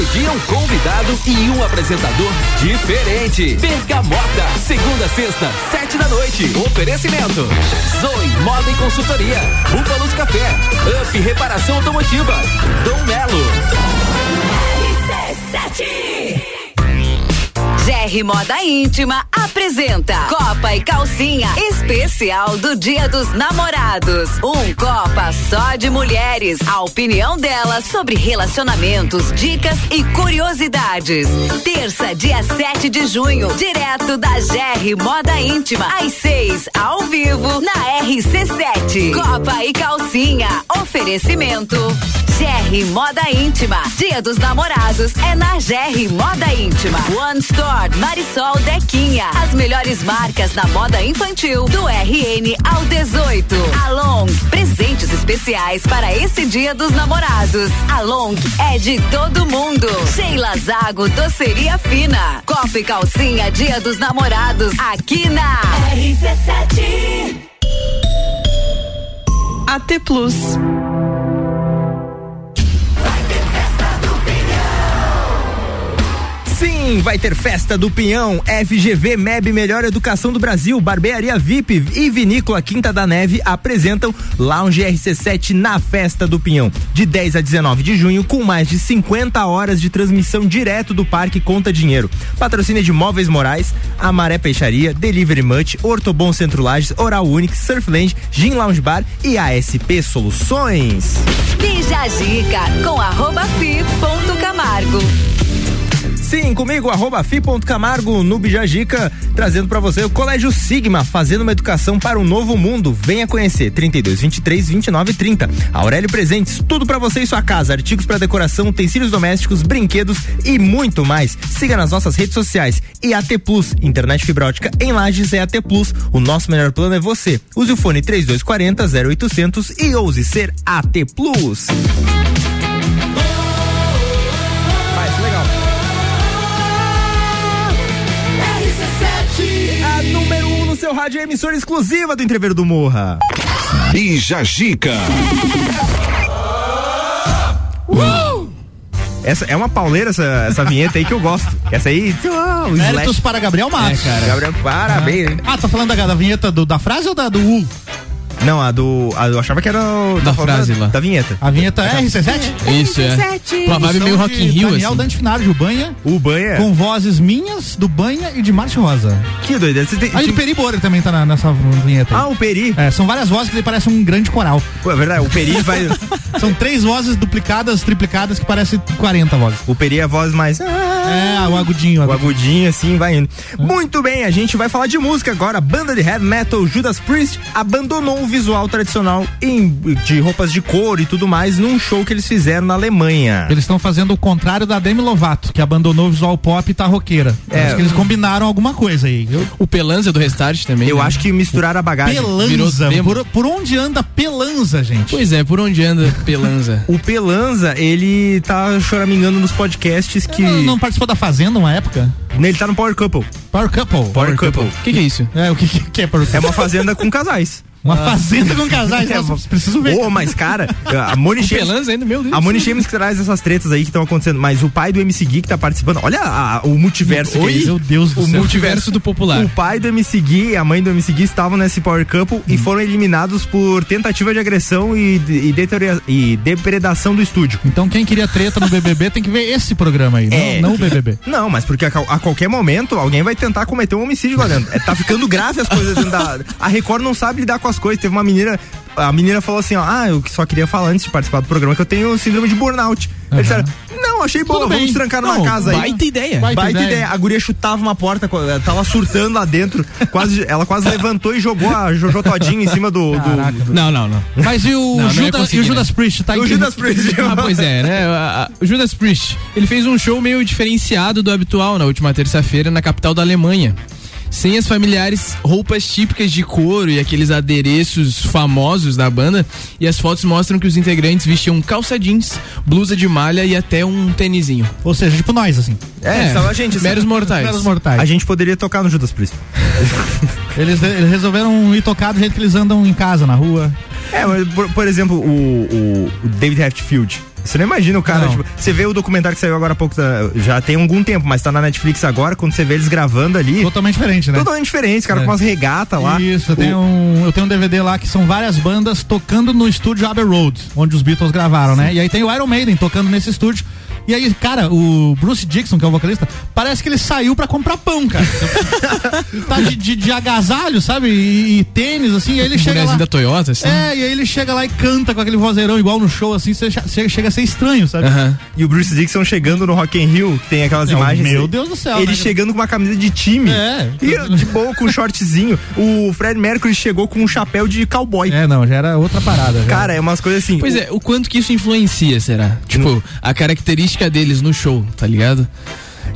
Speaker 11: Todo dia um convidado e um apresentador diferente. Bergamota, segunda, sexta, sete da noite. Oferecimento. Zoe Moda e Consultoria. Búfalos Café. Up Reparação Automotiva. Dom Melo.
Speaker 8: GR Moda Íntima apresenta Copa e Calcinha especial do Dia dos Namorados. Um Copa só de mulheres. A opinião delas sobre relacionamentos, dicas e curiosidades. Terça, dia 7 de junho, direto da GR Moda Íntima, às 6, ao vivo, na RC7. Copa e Calcinha. Oferecimento. GR Moda Íntima. Dia dos Namorados é na GR Moda Íntima. One Store Marisol Dequinha. As melhores marcas na moda infantil do RN ao 18. Along, presentes especiais para esse Dia dos Namorados. Along é de todo mundo. Sheila Zago Doceria Fina. Copa e Calcinha Dia dos Namorados aqui na RC7.
Speaker 14: AT Plus.
Speaker 1: Sim, vai ter festa do Pinhão. FGV MEB Melhor Educação do Brasil, Barbearia VIP e Vinícola Quinta da Neve apresentam Lounge RC7 na festa do Pinhão, de 10 a 19 de junho, com mais de 50 horas de transmissão direto do Parque Conta Dinheiro. Patrocínio de Móveis Morais, Amaré Peixaria, Delivery Much, Ortobon Centro Lages, Oral Unique, Surfland, Gin Lounge Bar e ASP Soluções.
Speaker 8: Bija Zica com arroba fi ponto Camargo.
Speaker 1: Sim, comigo, arroba fi.camargo no Bijagica, trazendo para você o Colégio Sigma, fazendo uma educação para um novo mundo. Venha conhecer, 32, 23, 29 30. Aurélio Presentes, tudo para você e sua casa, artigos para decoração, utensílios domésticos, brinquedos e muito mais. Siga nas nossas redes sociais e AT Plus, internet fibra ótica em Lages é AT Plus. O nosso melhor plano é você. Use o fone 3240 0800 e ouse ser AT Plus. Seu rádio é emissora exclusiva do Entreveiro do Morra.
Speaker 11: Bija Gica.
Speaker 1: Essa é uma pauleira essa, essa vinheta aí que eu gosto. Essa aí. Oh,
Speaker 4: Méritos
Speaker 1: slash.
Speaker 4: para Gabriel Matos.
Speaker 1: É, cara. Gabriel, parabéns. hein?
Speaker 4: Ah, tá falando da, da vinheta do- da frase ou da do U?
Speaker 1: Não, a do. a- eu achava que era o,
Speaker 3: Da
Speaker 1: tá falando
Speaker 3: frase
Speaker 1: da,
Speaker 3: lá.
Speaker 1: Da vinheta.
Speaker 4: A vinheta é RC7?
Speaker 3: Isso, é. Uma vibe meio Rock in Rio,
Speaker 4: Daniel
Speaker 3: assim.
Speaker 4: Dante Finardi, o Banha,
Speaker 1: O Banha.
Speaker 4: com vozes minhas, do Banha e de Márcio Rosa.
Speaker 1: Que doideira. Você tem,
Speaker 4: Aí o Peri Bora também tá na- nessa vinheta. aí.
Speaker 1: Ah, o Peri.
Speaker 4: É, são várias vozes que ele parece um grande coral.
Speaker 1: Pô, é verdade, o Peri vai.
Speaker 4: São três vozes duplicadas, triplicadas, que parecem 40 vozes.
Speaker 1: o Peri é a voz mais.
Speaker 4: É, o agudinho.
Speaker 1: O agudinho, assim, vai indo. Muito bem, a gente vai falar de música agora. Banda de heavy metal Judas Priest abandonou o visual tradicional em, de roupas de couro e tudo mais num show que eles fizeram na Alemanha.
Speaker 4: Eles estão fazendo o contrário da Demi Lovato, que abandonou o visual pop e tá roqueira.
Speaker 1: É.
Speaker 4: Acho que eles combinaram alguma coisa aí. Eu,
Speaker 3: O Pelanza do Restart também.
Speaker 1: Eu
Speaker 3: né?
Speaker 1: acho que misturaram a bagagem.
Speaker 4: Pelanza. Por, por onde anda Pelanza, gente?
Speaker 3: Pois é, por onde anda Pelanza?
Speaker 1: O Pelanza, ele tá choramingando nos podcasts que.
Speaker 4: Não, não participou da Fazenda uma época?
Speaker 1: Ele tá no Power Couple.
Speaker 4: Power Couple.
Speaker 1: Power Couple.
Speaker 3: O que, que é isso?
Speaker 4: É, o que, que, que é Power Couple?
Speaker 1: É uma fazenda com casais.
Speaker 4: Uma fazenda com casais,
Speaker 1: É,
Speaker 4: nossa, preciso ver.
Speaker 1: Ô, mas cara, a Moni
Speaker 3: Pelanza ainda, meu Deus.
Speaker 1: A Moni que traz essas tretas aí que estão acontecendo, mas o pai do MC Gui que tá participando, olha a- o multiverso que é
Speaker 3: Oi?
Speaker 4: Meu Deus do
Speaker 3: O
Speaker 4: céu.
Speaker 3: multiverso do popular.
Speaker 1: O pai do MC Gui e a mãe do MC Gui estavam nesse Power Couple e foram eliminados por tentativa de agressão e, e, e depredação do estúdio.
Speaker 4: Então quem queria treta no BBB tem que ver esse programa aí,
Speaker 1: É.
Speaker 4: não, não o BBB.
Speaker 1: Não, mas porque a, a qualquer momento alguém vai tentar cometer um homicídio lá dentro. É, tá ficando grave as coisas dentro da. A Record não sabe lidar com as coisas. Teve uma menina. A menina falou assim: ó, ah, eu só queria falar antes de participar do programa que eu tenho síndrome de burnout. Eles disseram, não, achei boa, vamos trancar numa
Speaker 4: Não,
Speaker 1: casa aí.
Speaker 3: Baita ideia.
Speaker 4: Baita
Speaker 1: Baita
Speaker 4: ideia.
Speaker 1: ideia. A guria chutava uma porta, ela tava surtando lá dentro. Quase, ela quase levantou e jogou a Jojo Todinho em cima do. do-
Speaker 3: Não, não, não.
Speaker 4: Mas e o,
Speaker 3: Não, não
Speaker 4: Judas,
Speaker 3: conseguir,
Speaker 4: e o Judas
Speaker 3: né?
Speaker 4: Priest? Tá
Speaker 1: o Judas Priest.
Speaker 3: Ah, pois é, né? O Judas Priest, ele fez um show meio diferenciado do habitual na última terça-feira na capital da Alemanha. Sem as familiares roupas típicas de couro e aqueles adereços famosos da banda, e as fotos mostram que os integrantes vestiam calça jeans, blusa de malha e até um tênisinho.
Speaker 4: Ou seja, tipo nós, assim.
Speaker 1: É,
Speaker 3: É,
Speaker 1: a gente.
Speaker 3: meros mortais.
Speaker 4: Meros mortais.
Speaker 1: A gente poderia tocar no Judas Priest.
Speaker 4: Eles, eles resolveram ir tocar do jeito que eles andam em casa, na rua.
Speaker 1: É, mas, por, por exemplo, o, o, o David Hatfield. Você não imagina o cara,
Speaker 4: Não.
Speaker 1: tipo, você vê o documentário que saiu agora há pouco, tá- já tem algum tempo, mas tá na Netflix agora, quando você vê eles gravando ali.
Speaker 4: Totalmente diferente, né?
Speaker 1: Totalmente diferente, cara
Speaker 4: É.
Speaker 1: com umas regatas lá.
Speaker 4: Isso, eu
Speaker 1: O-
Speaker 4: tenho, um, eu tenho um DVD lá que são várias bandas tocando no estúdio Abbey Road, onde os Beatles gravaram, né? E aí tem o Iron Maiden tocando nesse estúdio. E aí, cara, o Bruce Dixon, que é o vocalista, parece que ele saiu pra comprar pão, cara. tá de, de, de agasalho, sabe? E, e tênis, assim, e aí ele chega lá.
Speaker 3: da Toyota, assim.
Speaker 4: É, e aí ele chega lá e canta com aquele vozeirão igual no show, assim, você che- chega a ser estranho, sabe?
Speaker 3: Aham.
Speaker 1: E o Bruce Dixon chegando no Rock in Rio, tem aquelas
Speaker 4: Não,
Speaker 1: imagens.
Speaker 4: meu Deus do céu,
Speaker 1: Ele
Speaker 4: né?
Speaker 1: chegando com uma camisa de time.
Speaker 4: É.
Speaker 1: E de boa, com um shortzinho. O Fred Mercury chegou com um chapéu de cowboy.
Speaker 4: É, não, já era outra parada. já.
Speaker 1: Cara, é umas coisas assim.
Speaker 3: Pois é, o quanto que isso influencia, será? Tipo, a característica deles no show, tá ligado?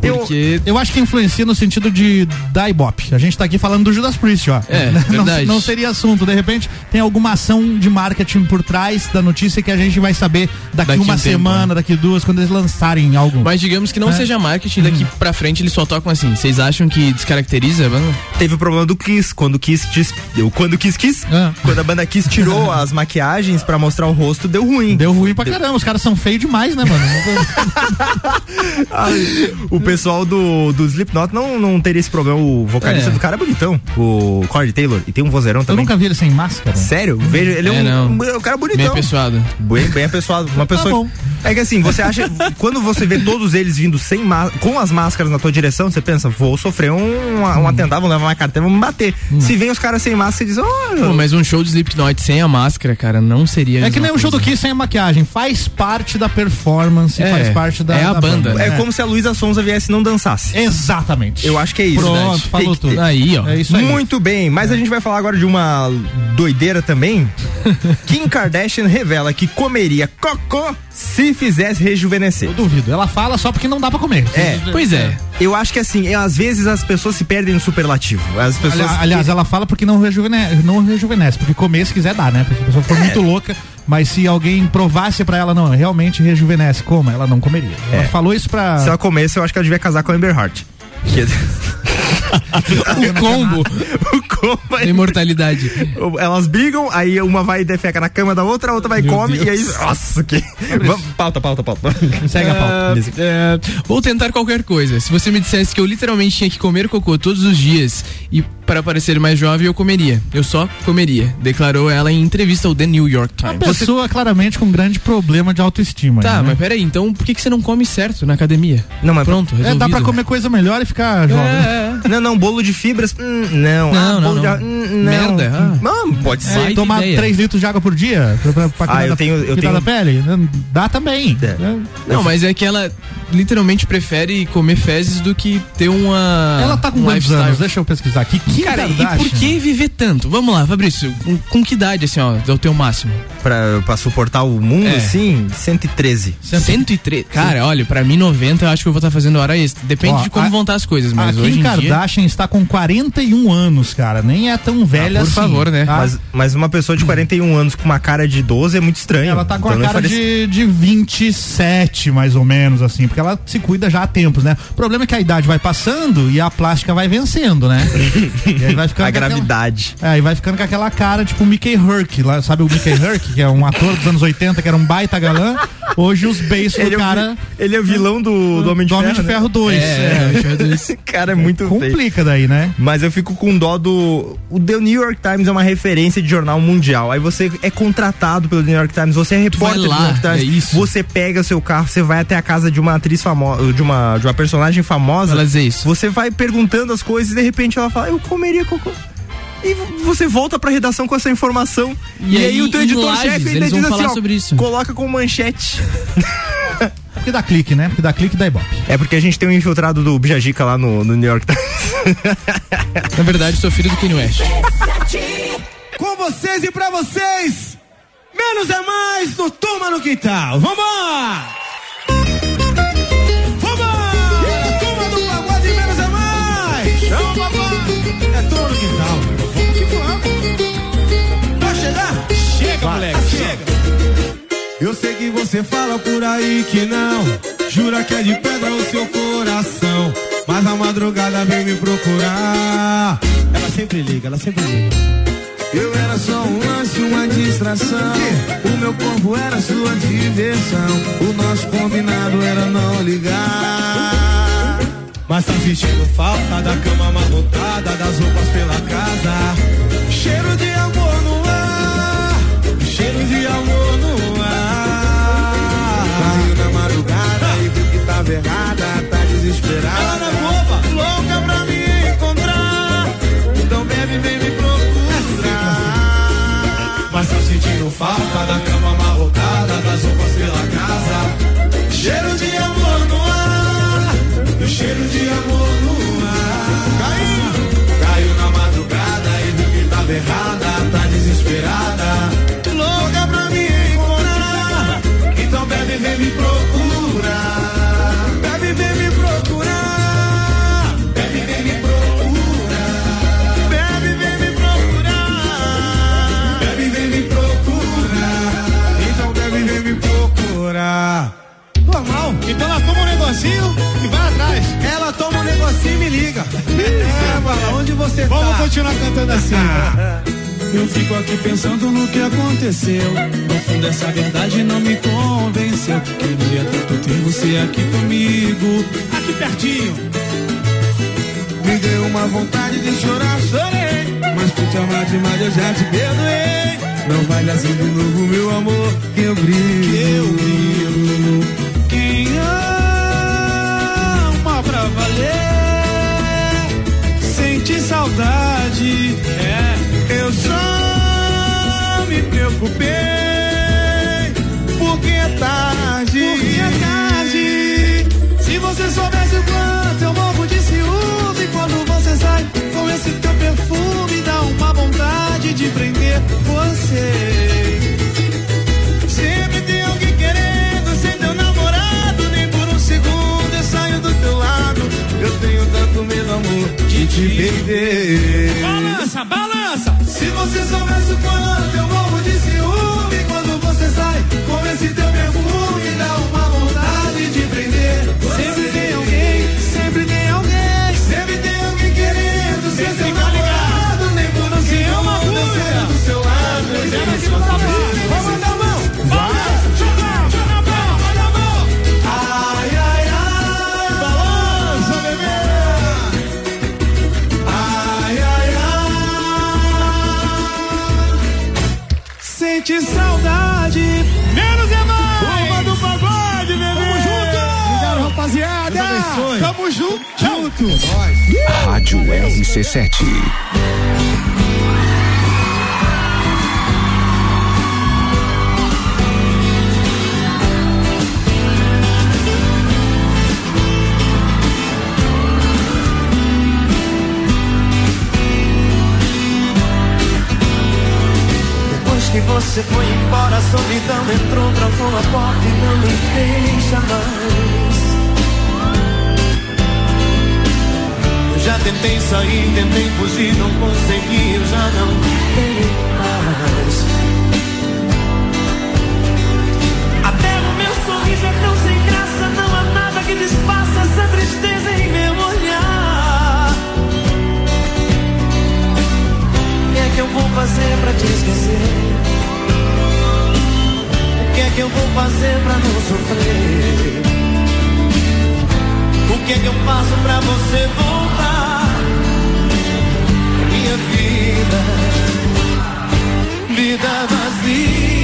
Speaker 1: Eu-
Speaker 3: Porque.
Speaker 4: Eu acho que influencia no sentido de da Ibope. A gente tá aqui falando do Judas Priest, ó.
Speaker 3: É,
Speaker 4: não,
Speaker 3: verdade.
Speaker 4: não seria assunto. De repente, tem alguma ação de marketing por trás da notícia que a gente vai saber daqui,
Speaker 3: Daqui
Speaker 4: uma
Speaker 3: um tempo,
Speaker 4: semana,
Speaker 3: né?
Speaker 4: daqui duas, quando eles lançarem algo.
Speaker 3: Mas digamos que não
Speaker 4: É.
Speaker 3: seja marketing, daqui pra frente eles só tocam assim. Vocês acham que descaracteriza? Vamos...
Speaker 1: Teve o problema do Kiss, quando o Kiss diz- deu quando o Kiss Kiss,
Speaker 4: Ah.
Speaker 1: quando a banda Kiss tirou as maquiagens pra mostrar o rosto, deu ruim.
Speaker 4: Deu ruim pra caramba. Os caras são feios demais, né, mano?
Speaker 1: Ai, o pessoal do, do Slipknot não, não teria esse problema. O vocalista
Speaker 3: É.
Speaker 1: do cara é bonitão, o Corey Taylor, e tem um vozeirão
Speaker 4: Eu
Speaker 1: também.
Speaker 4: nunca vi ele sem máscara.
Speaker 1: Sério? Veja, ele é,
Speaker 3: É,
Speaker 1: um,
Speaker 3: não.
Speaker 1: um, um cara bonitão.
Speaker 3: Bem apessoado.
Speaker 1: Bem, bem apessoado. Uma pessoa.
Speaker 4: bom.
Speaker 1: é que assim, você acha. quando você vê todos eles vindo sem má- com as máscaras na tua direção, você pensa, vou sofrer um, um atentado, vou levar uma carteira, vão me bater. Se vem os caras sem máscara, você diz, oh,
Speaker 3: Pô, mas um show de Slipknot sem a máscara, cara, não seria.
Speaker 4: É que nem um show do. Kiss sem a maquiagem. Faz parte da performance,
Speaker 3: É,
Speaker 4: faz parte da.
Speaker 3: é a
Speaker 4: da
Speaker 3: banda,
Speaker 1: é,
Speaker 3: né?
Speaker 1: como se a Luísa Sonza viesse e não dançasse.
Speaker 4: Exatamente.
Speaker 1: Eu acho que é isso.
Speaker 4: Pronto, falou tudo.
Speaker 3: Aí, ó.
Speaker 4: É isso aí.
Speaker 1: Muito bem, mas a gente vai falar agora de uma doideira também. Kim Kardashian revela que comeria cocô se fizesse rejuvenescer.
Speaker 4: Eu duvido. Ela fala só porque não dá pra comer.
Speaker 1: É,
Speaker 3: Pois é.
Speaker 1: Eu acho que assim, é, às vezes as pessoas se perdem no superlativo. As pessoas.
Speaker 4: Ali- aliás, ela fala porque não rejuvenesce, não rejuvenesce, porque comer se quiser dá, né? Porque a pessoa for muito louca, mas se alguém provasse pra ela, não, realmente rejuvenesce, como? Ela não comeria. Ela
Speaker 1: É.
Speaker 4: falou isso pra.
Speaker 1: Se ela comesse, eu acho que ela devia casar com a Amber Heart. Que-
Speaker 3: o combo.
Speaker 1: o combo.
Speaker 3: Da imortalidade.
Speaker 1: Elas brigam, aí uma vai e defeca na cama da outra, a outra vai e come, e aí. Nossa, que. Pauta, pauta, pauta. Segue a pauta.
Speaker 3: É, é, vou tentar qualquer coisa. Se você me dissesse que eu literalmente tinha que comer cocô todos os dias e para parecer mais jovem eu comeria. Eu só comeria, declarou ela em entrevista ao The New York Times.
Speaker 4: Uma pessoa claramente com um grande problema de autoestima.
Speaker 3: Tá,
Speaker 4: né?
Speaker 3: mas peraí, então por que, que você não come certo na academia?
Speaker 1: Não, mas
Speaker 3: pronto,
Speaker 4: É,
Speaker 3: resolvido.
Speaker 4: dá pra comer coisa melhor e ficar jovem.
Speaker 3: É,
Speaker 1: Não, não, bolo de fibras. hum, não.
Speaker 3: Não,
Speaker 1: ah,
Speaker 3: não,
Speaker 1: bolo
Speaker 3: não.
Speaker 1: de. hum, não.
Speaker 3: Merda, ah.
Speaker 1: Não, pode
Speaker 4: É,
Speaker 1: ser.
Speaker 4: tomar
Speaker 3: ideia.
Speaker 4: 3 litros de água por dia pra, pra, pra
Speaker 1: Ah,
Speaker 4: cuidar
Speaker 1: eu
Speaker 4: da-
Speaker 1: tenho- eu tenho-
Speaker 4: da pele? Dá também. né?
Speaker 3: Não, mas é que ela literalmente prefere comer fezes do que ter uma.
Speaker 4: Ela tá com
Speaker 3: um
Speaker 4: quantos
Speaker 3: lifestyle.
Speaker 4: anos? Deixa eu pesquisar aqui. Kim
Speaker 3: Cara, e por que viver tanto? Vamos lá, Fabrício, com, com que idade, assim, ó, é o teu máximo?
Speaker 1: Pra, pra suportar o mundo,
Speaker 3: É.
Speaker 1: assim, 113.
Speaker 3: 103. Cara, olha, pra mim 90 eu acho que eu vou estar fazendo hora extra. Depende
Speaker 4: Ó,
Speaker 3: de como
Speaker 4: a-
Speaker 3: vão estar as coisas, mas hoje em dia...
Speaker 4: Kardashian está com 41 anos, cara. Nem é tão velha
Speaker 3: Ah, por
Speaker 4: assim.
Speaker 3: favor, né?
Speaker 4: tá?
Speaker 1: Mas, mas uma pessoa de 41 anos com uma cara de 12 é muito estranho.
Speaker 4: Ela tá com
Speaker 1: Então
Speaker 4: a cara
Speaker 1: parece-
Speaker 4: de, de 27, mais ou menos, assim, porque ela se cuida já há tempos, né? O problema é que a idade vai passando e a plástica vai vencendo, né? e aí vai ficando
Speaker 1: A
Speaker 4: com aquela-
Speaker 1: gravidade.
Speaker 4: É, e vai ficando com aquela cara, tipo o Mickey Herc, lá, sabe o Mickey Herc, que é um ator dos anos 80, que era um baita galã. Hoje os beiços
Speaker 1: Ele
Speaker 4: do
Speaker 1: é, o,
Speaker 4: cara.
Speaker 1: ele é o vilão do, do Homem de
Speaker 4: do
Speaker 1: Ferro.
Speaker 4: Homem de
Speaker 1: né?
Speaker 4: Ferro 2.
Speaker 3: É, Homem de Ferro 2.
Speaker 1: cara é muito feio.
Speaker 4: Complica daí, né?
Speaker 1: Mas eu fico com dó do. O The New York Times é uma referência de jornal mundial. Aí você é contratado pelo New York Times, você é repórter
Speaker 3: vai
Speaker 1: do
Speaker 3: lá,
Speaker 1: New York Times.
Speaker 3: é isso.
Speaker 1: Você pega seu carro, você vai até a casa de uma atriz famosa, de uma, de uma personagem famosa.
Speaker 3: Ela dizer isso.
Speaker 1: Você vai perguntando as coisas e de repente ela fala, eu comeria cocô. E você volta pra redação com essa informação.
Speaker 3: E
Speaker 1: E, aí,
Speaker 3: aí,
Speaker 1: o teu editor-chefe ainda
Speaker 3: eles vão
Speaker 1: diz assim,
Speaker 3: falar
Speaker 1: ó,
Speaker 3: sobre isso.
Speaker 1: coloca com manchete.
Speaker 4: Porque dá clique, né? Porque dá clique e dá ibope.
Speaker 1: É porque a gente tem um infiltrado do Bijajica lá no, no New York Times.
Speaker 3: Na verdade, sou filho do Kanye West.
Speaker 25: Com vocês e pra vocês, menos é mais no Toma no Quintal. Vambora! Vambora! Turma do pagode, menos é papai! É Toma no Quintal. Vamos que vamos! Vai chegar? Chega, moleque, chega! Eu sei você fala por aí que não Jura que é de pedra o seu coração Mas na madrugada vem me procurar Ela sempre liga, ela sempre liga eu era só um lance, uma distração. O meu corpo era sua diversão. O nosso combinado era não ligar. Mas tá sentindo falta da cama amarrotada, das roupas pela casa. Cheiro de amor no ar, cheiro de amor tava errada, tá desesperada. Ela é boba, louca pra me encontrar. Então bebe, vem me procurar. Mas tá sentindo falta da cama amarrotada, das roupas pela casa. Cheiro de amor no ar, o cheiro de amor no ar. Caiu, caiu na madrugada e viu que tava errada, tá desesperada. Louca pra me encontrar. Então bebe, vem me procurar. Normal. Então ela toma um negocinho e vai atrás. Ela toma um negocinho e me liga. É, Bala, onde você tá? Vamos continuar cantando assim. Eu fico aqui pensando no que aconteceu. No fundo, essa verdade não me convenceu. Queria tanto ter você aqui comigo, aqui pertinho. Me deu uma vontade de chorar, chorei. Mas por te amar demais eu já te perdoei. Não vai assim de novo, meu amor, que eu brilho. Que eu brilho. Saudade. É, eu só me preocupei. Porque é tarde. Porque é tarde. Se você soubesse o quanto eu morro de ciúme quando você sai com esse teu perfume, dá uma vontade de prender você. Sempre tem alguém querendo ser teu namorado, nem por um segundo eu saio do teu lado. Eu tenho tanto medo, amor, te perder. Balança, balança! Se você soubesse o quanto eu morro de ciúme quando você sai com esse teu perfume, Junto.
Speaker 28: Rádio RC7.
Speaker 29: Depois que você foi embora, a solidão entrou, trancou a porta e não me deixa mais. Tentei sair, tentei fugir, não consegui, eu já não tenho mais. Até o meu sorriso é tão sem graça, não há nada que desfaça essa tristeza em meu olhar. O que é que eu vou fazer pra te esquecer? O que é que eu vou fazer pra não sofrer? O que é que eu faço pra você voltar? Vida, vida vazia,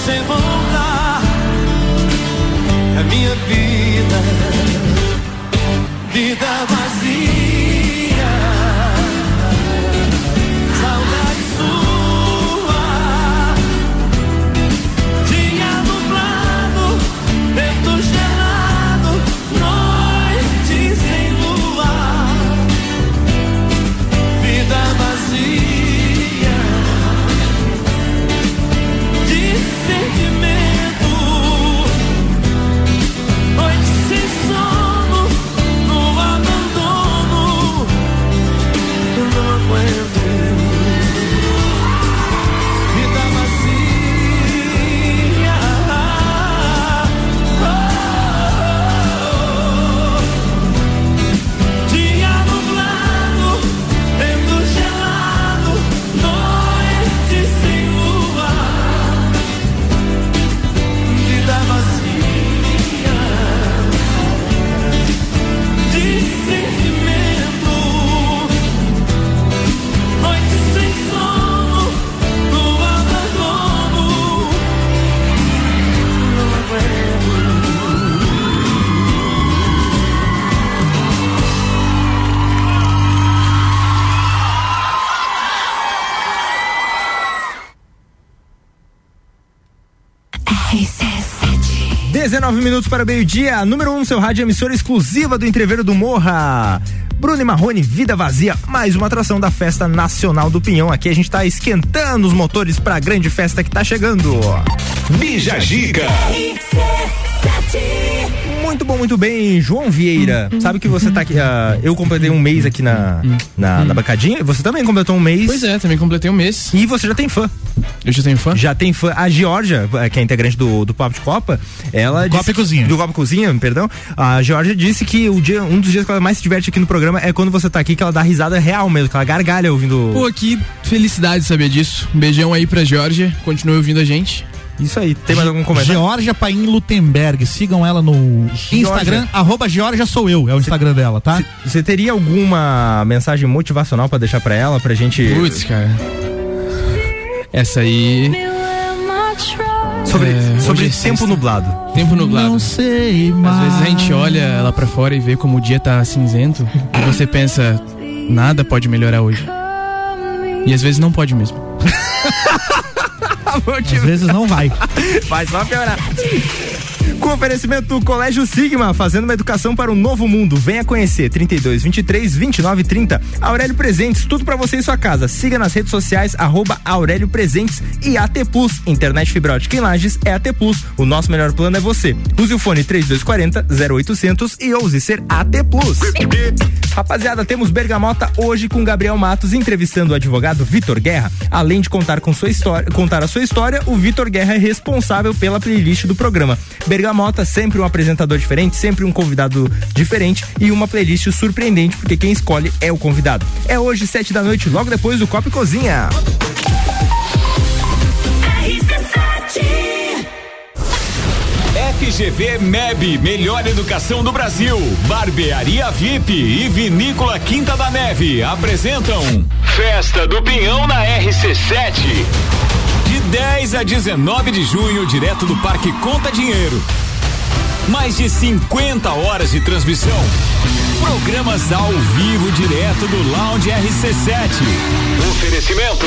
Speaker 29: você voltar? A minha vida
Speaker 1: RC7. 19 minutos para o meio-dia. Número 1 um seu rádio, emissora exclusiva do Entreveiro do Morra. Bruno e Marrone, Vida Vazia, mais uma atração da Festa Nacional do Pinhão. Aqui a gente tá esquentando os motores para a grande festa que tá chegando.
Speaker 2: Bija Gica.
Speaker 1: Muito bom, muito bem, João Vieira. Sabe que você tá aqui. ah, eu completei um mês aqui na, na, na bancadinha. e Você também completou um mês.
Speaker 3: Pois é, também completei um mês.
Speaker 1: E você já tem fã.
Speaker 3: Eu já tenho fã?
Speaker 1: Já tem fã. A Georgia, eh, que é integrante do, do Papo de Copa, ela.
Speaker 4: Copa
Speaker 1: disse
Speaker 4: e Cozinha.
Speaker 1: Do Copa e Cozinha, perdão. A Georgia disse que o dia, um dos dias que ela mais se diverte aqui no programa é quando você tá aqui, que ela dá risada real mesmo, que ela gargalha ouvindo.
Speaker 3: Pô, que felicidade saber disso. Um beijão aí pra Georgia. Continue ouvindo a gente.
Speaker 1: Isso aí. Tem mais algum comentário?
Speaker 4: Georgia Paim Lutemberg. Sigam ela no Instagram. Arroba Georgia sou eu. É o Instagram dela, tá?
Speaker 1: Você teria alguma mensagem motivacional pra deixar pra ela, pra gente.
Speaker 3: Putz, cara. Essa aí.
Speaker 1: Sobre,
Speaker 3: É,
Speaker 1: sobre
Speaker 3: é
Speaker 1: tempo
Speaker 3: sexta.
Speaker 1: nublado.
Speaker 3: Tempo nublado.
Speaker 4: Não sei, mas.
Speaker 3: Às vezes a gente olha lá pra fora e vê como o dia tá cinzento e você pensa, nada pode melhorar hoje. E às vezes não pode mesmo.
Speaker 4: Às vezes não vai.
Speaker 1: Vai só piorar. Com oferecimento do Colégio Sigma, fazendo uma educação para um novo mundo. Venha conhecer 32 23 29 30. Aurélio Presentes, tudo para você em sua casa. Siga nas redes sociais arroba Aurélio Presentes e AT Plus. Internet fibra ótica em Lages é AT Plus. O nosso melhor plano é você. Use o fone 3240 0800 e ouse ser AT Plus. Rapaziada, temos Bergamota hoje com Gabriel Matos entrevistando o advogado Vitor Guerra. Além de contar com sua história, contar a sua história, o Vitor Guerra é responsável pela playlist do programa. Bergamota, sempre um apresentador diferente, sempre um convidado diferente e uma playlist surpreendente, porque quem escolhe é o convidado. É hoje, sete da noite, logo depois do Copa e Cozinha.
Speaker 30: FGV MEB, melhor educação do Brasil. Barbearia VIP e Vinícola Quinta da Neve apresentam Festa do Pinhão na RC7. De 10 a 19 de junho, direto do Parque Conta Dinheiro. Mais de 50 horas de transmissão. Programas ao vivo direto do Lounge RC7. Oferecimento.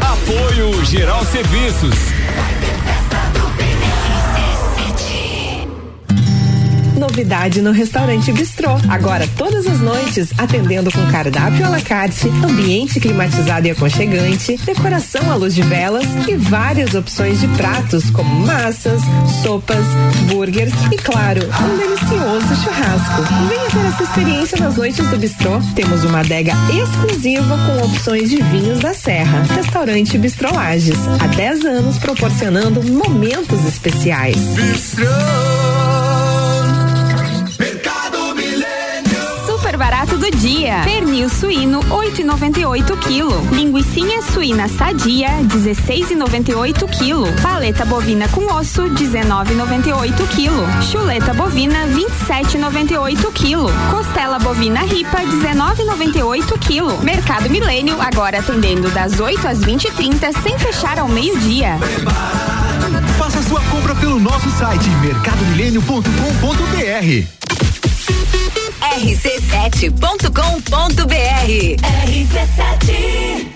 Speaker 30: Apoio Geral Serviços.
Speaker 22: Novidade no restaurante Bistrô. Agora, todas as noites, atendendo com cardápio à la carte, ambiente climatizado e aconchegante, decoração à luz de velas e várias opções de pratos como massas, sopas, burgers e, claro, um delicioso churrasco. Venha ter essa experiência nas noites do Bistrô. Temos uma adega exclusiva com opções de vinhos da Serra. Restaurante Bistrô Lages. Há 10 anos proporcionando momentos especiais.
Speaker 31: Barato do dia. Pernil suíno 8,98 kg. Linguiça suína sadia 16,98 kg. Paleta bovina com osso 19,98 kg. Chuleta bovina 27,98 kg. Costela bovina ripa 19,98 kg. Mercado Milênio agora atendendo das 8 às 20h30 sem fechar ao meio-dia.
Speaker 32: Faça sua compra pelo nosso site mercadomilênio.com.br.
Speaker 8: rc7.com.br RC7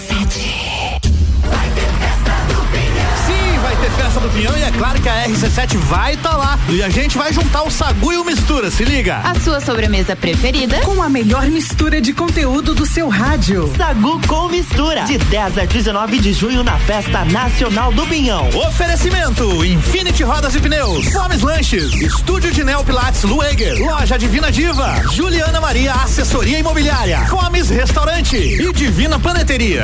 Speaker 4: E é claro que a RC7 vai estar lá. E a gente vai juntar o Sagu e o Mistura, se liga.
Speaker 33: A sua sobremesa preferida?
Speaker 34: Com a melhor mistura de conteúdo do seu rádio.
Speaker 35: Sagu com mistura. De 10 a 19 de junho na Festa Nacional do Pinhão.
Speaker 4: Oferecimento: Infinity Rodas e Pneus, Fomes Lanches, Estúdio de Neo Pilates Lueger, Loja Divina Diva, Juliana Maria Assessoria Imobiliária, Fomes Restaurante e Divina Paneteria.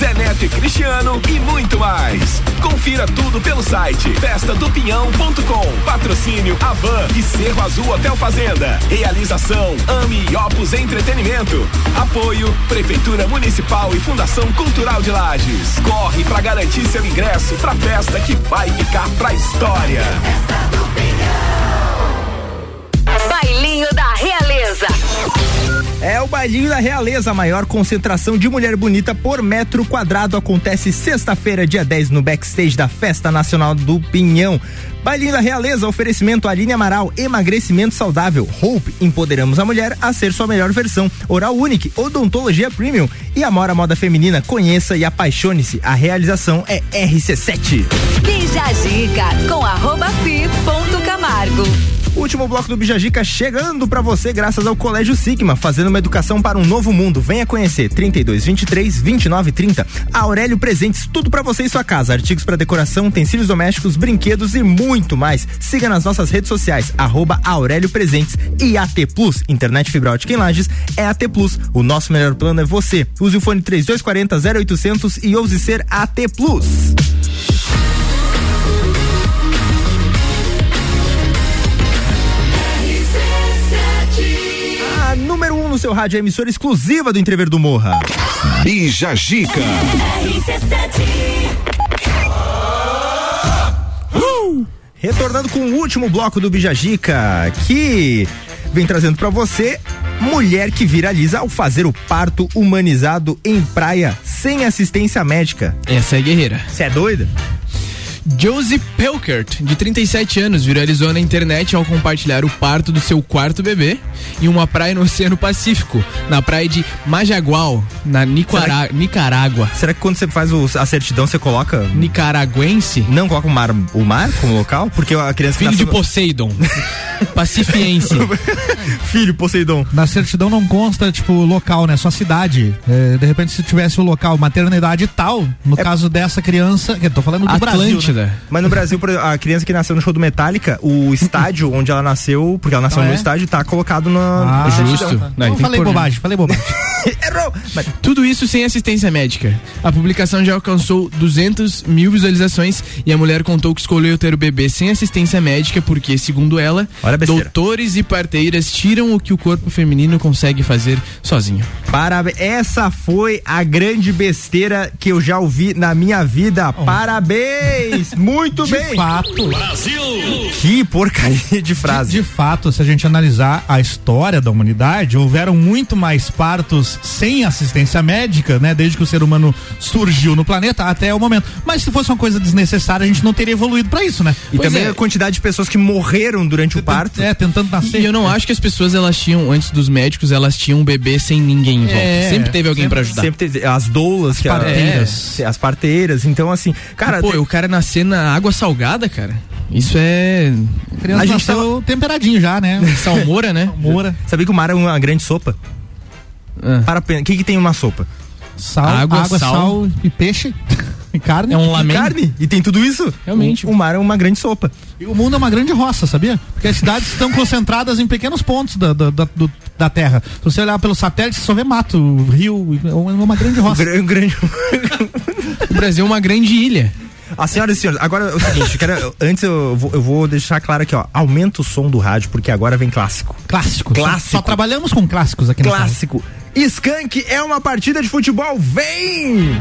Speaker 30: Zé Neto e Cristiano e muito mais.
Speaker 2: Confira tudo pelo site festadopinhão.com. Patrocínio Avan e Cerro Azul Hotel Fazenda. Realização Ami e Opus Entretenimento. Apoio Prefeitura Municipal e Fundação Cultural de Lages. Corre para garantir seu ingresso pra festa que vai ficar pra história.
Speaker 8: Bailinho da Realeza.
Speaker 1: É o Bailinho da Realeza, a maior concentração de mulher bonita por metro quadrado. Acontece sexta-feira, dia 10, no backstage da Festa Nacional do Pinhão. Bailinho da Realeza, oferecimento Aline Amaral, emagrecimento saudável. Hope, empoderamos a mulher a ser sua melhor versão. Oral Unique, odontologia premium. E Amora Moda Feminina, conheça e apaixone-se. A realização é RC7.
Speaker 8: Bija Gica com arroba fi ponto Camargo.
Speaker 1: Último bloco do Bijagica chegando pra você graças ao Colégio Sigma, fazendo uma educação para um novo mundo. Venha conhecer 32 23 29 30. Aurélio Presentes, tudo pra você e sua casa, artigos para decoração, utensílios domésticos, brinquedos e muito mais. Siga nas nossas redes sociais arroba Aurélio Presentes e AT Plus, internet fibra ótica em Lages é AT Plus. O nosso melhor plano é você. Use o fone 3240 0800 e ouse ser AT Plus. Seu rádio, a emissora exclusiva do Entrever do Morra.
Speaker 28: Bija Gica.
Speaker 1: Uh! Retornando com o último bloco do Bijagica, que vem trazendo pra você mulher que viraliza ao fazer o parto humanizado em praia sem assistência médica.
Speaker 3: Essa é guerreira.
Speaker 1: Você é doida?
Speaker 3: Josie Pelkert, de 37 anos, viralizou na internet ao compartilhar o parto do seu quarto bebê em uma praia no Oceano Pacífico, na praia de Majagual, na Nicara
Speaker 1: Será
Speaker 3: Nicarágua.
Speaker 1: Será que quando você faz o- a certidão você coloca
Speaker 3: Nicaraguense?
Speaker 1: Não coloca o mar, o mar como local? Porque a criança
Speaker 3: Filho de
Speaker 1: nasceu-
Speaker 3: Poseidon. Pacifiense.
Speaker 1: Filho Poseidon.
Speaker 4: Na certidão não consta, tipo, local, né? Só cidade. É, de repente, se tivesse o local, maternidade tal, no caso dessa criança, que eu tô falando do Brasil. Né?
Speaker 1: Mas no Brasil, por exemplo, a criança que nasceu no show do Metallica, o estádio onde ela nasceu, porque ela nasceu
Speaker 4: Ah,
Speaker 1: no
Speaker 4: é?
Speaker 1: estádio, tá colocado na.
Speaker 4: Ah,
Speaker 3: justo. Não,
Speaker 4: Não, falei
Speaker 3: né?
Speaker 4: bobagem, falei bobagem.
Speaker 1: Errou! Mas
Speaker 3: Tudo isso sem assistência médica. A publicação já alcançou 200 mil visualizações e a mulher contou que escolheu ter o bebê sem assistência médica porque, segundo ela, doutores e parteiras tiram o que o corpo feminino consegue fazer sozinho.
Speaker 1: Parabéns. Essa foi a grande besteira que eu já ouvi na minha vida. Parabéns! Muito
Speaker 4: De
Speaker 1: bem!
Speaker 4: fato.
Speaker 1: Que porcaria de frase.
Speaker 4: De fato, se a gente analisar a história da humanidade, houveram muito mais partos sem assistência médica, né? Desde que o ser humano surgiu no planeta até o momento. Mas se fosse uma coisa desnecessária, a gente não teria evoluído pra isso, né?
Speaker 1: E
Speaker 3: Pois
Speaker 1: também
Speaker 3: é.
Speaker 1: a quantidade de pessoas que morreram durante o parto.
Speaker 4: É, tentando nascer.
Speaker 3: E eu não acho que as pessoas elas tinham, antes dos médicos, elas tinham um bebê sem ninguém em volta.
Speaker 4: É,
Speaker 3: sempre teve alguém pra ajudar.
Speaker 1: Sempre teve as doulas, que a-
Speaker 4: parteiras.
Speaker 1: é, as parteiras. Então, assim, cara,
Speaker 3: Pô,
Speaker 1: tem-
Speaker 3: o cara nascer na água salgada, cara. Isso é.
Speaker 4: A
Speaker 1: gente
Speaker 4: nasceu temperadinho já, né?
Speaker 3: Salmoura, né?
Speaker 4: Moura,
Speaker 1: sabia que o mar é uma grande sopa?
Speaker 3: Ah.
Speaker 1: Para, o que que tem uma sopa?
Speaker 4: sal,
Speaker 3: Água,
Speaker 4: água,
Speaker 3: sal.
Speaker 4: sal, e peixe. E carne.
Speaker 3: É um
Speaker 1: E
Speaker 3: lamento.
Speaker 1: carne? E tem tudo isso?
Speaker 3: Realmente.
Speaker 1: O, o mar é uma grande sopa.
Speaker 4: E o mundo é uma grande roça, sabia? Porque as cidades estão concentradas em pequenos pontos da, da, da, do- da terra. Se você olhar pelo satélite, você só vê mato, rio, é uma grande roça.
Speaker 1: gra- um grande...
Speaker 3: O Brasil é uma grande ilha.
Speaker 1: As senhoras e senhores, agora é o seguinte, quero, antes eu vou, eu vou, deixar claro aqui, ó. Aumenta o som do rádio, porque agora vem clássico.
Speaker 4: Clássico.
Speaker 1: Clássico.
Speaker 4: Só, só trabalhamos com clássicos aqui na
Speaker 1: Clássico. Skank é uma partida de futebol. Vem!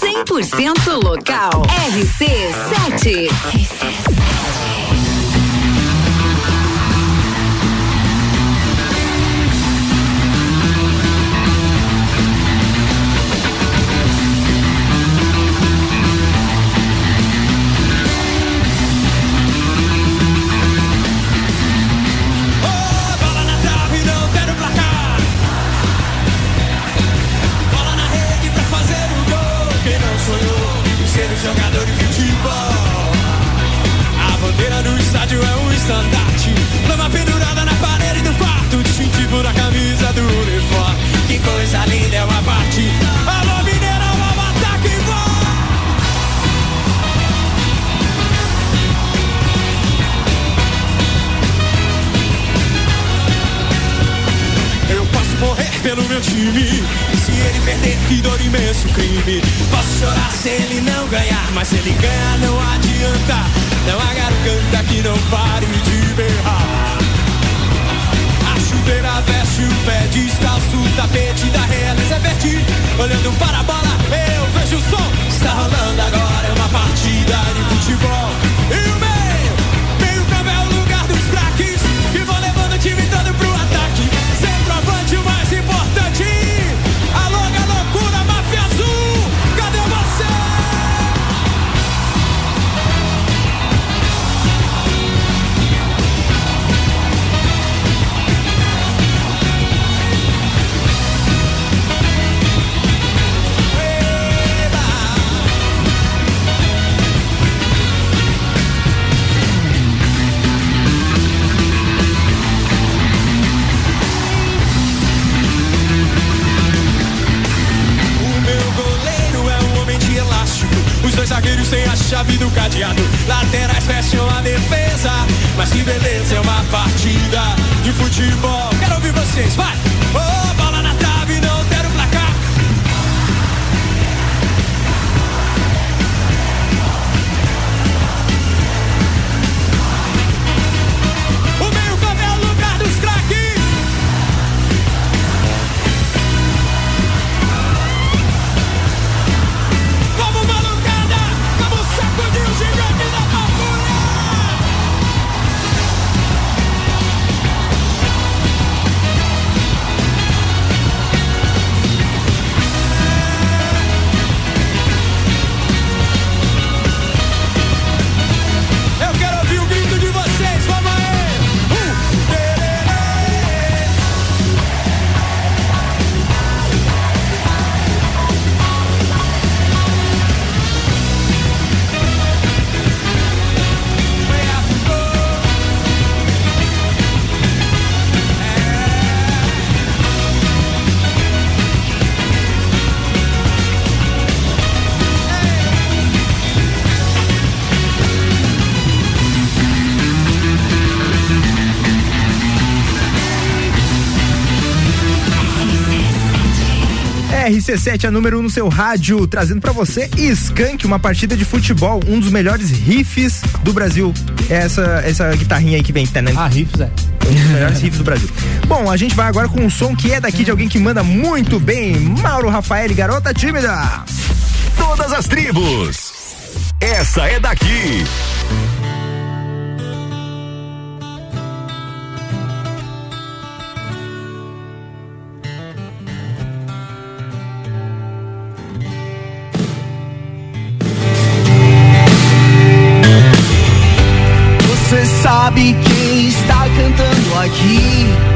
Speaker 8: 100% local. RC7.
Speaker 25: RC7. coisa linda é o abate. Alô, Mineirão, vamos ataque que gol! Eu posso morrer pelo meu time. E se ele perder, que dor imenso crime. Posso chorar se ele não ganhar, mas se ele ganhar, não adianta. Não há garganta que não pare. tapete da realeza é verde. Olhando para a bola, eu vejo o som. chave do cadeado. Laterais fecham a defesa. Mas que beleza, é uma partida de futebol. Quero ouvir vocês, vai! Oba!
Speaker 1: RC7, é a número 1 um no seu rádio, trazendo para você Skank, uma partida de futebol, um dos melhores riffs do Brasil. É essa essa guitarrinha aí que vem, tá, né? Ah,
Speaker 4: riffs, é.
Speaker 1: Um dos melhores riffs do Brasil. Bom, a gente vai agora com um som que é daqui de alguém que manda muito bem, Mauro Rafael, garota tímida.
Speaker 2: Todas as tribos. Essa é daqui.
Speaker 29: sabe quem está cantando aqui.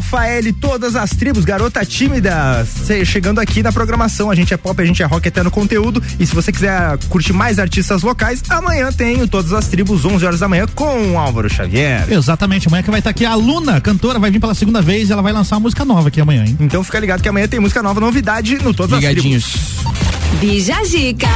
Speaker 1: Rafael e todas as tribos, garota tímida, chegando aqui na programação. A gente é pop, a gente é rock até no conteúdo. E se você quiser curtir mais artistas locais, amanhã tem o Todas as Tribos, 11 horas da manhã, com o Álvaro Xavier.
Speaker 4: Exatamente, amanhã que vai estar aqui a Luna, cantora, vai vir pela segunda vez e ela vai lançar uma música nova aqui amanhã, hein?
Speaker 1: Então fica ligado que amanhã tem música nova, novidade no Todas
Speaker 3: Ligadinhos.
Speaker 1: as Tribos.
Speaker 8: Bija Zica.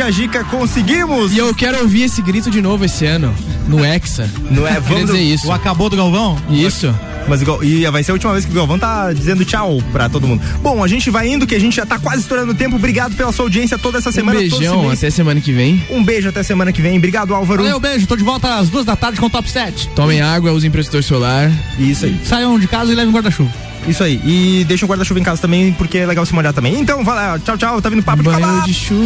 Speaker 1: O Bijagica, conseguimos!
Speaker 3: E eu quero ouvir esse grito de novo esse ano, no Hexa.
Speaker 1: Não é? Vamos
Speaker 3: dizer isso.
Speaker 4: O acabou do Galvão?
Speaker 3: Isso.
Speaker 1: Mas igual, e vai ser a última vez que o Galvão tá dizendo tchau pra todo mundo. Bom, a gente vai indo, que a gente já tá quase estourando o tempo. Obrigado pela sua audiência toda essa
Speaker 3: Um
Speaker 1: semana. esse
Speaker 3: beijão, até semana que vem.
Speaker 1: Um beijo até semana que vem. Obrigado, Álvaro.
Speaker 4: Valeu, beijo, tô de volta às duas da tarde com o Top 7.
Speaker 3: Tomem água, usem protetor solar.
Speaker 1: Isso aí.
Speaker 4: Saiam de casa e levem guarda-chuva.
Speaker 1: Isso aí. E deixa o guarda-chuva em casa também, porque é legal se molhar também. Então, vai lá. Tchau, tchau. Tá vindo papo de
Speaker 3: Banho de chuva.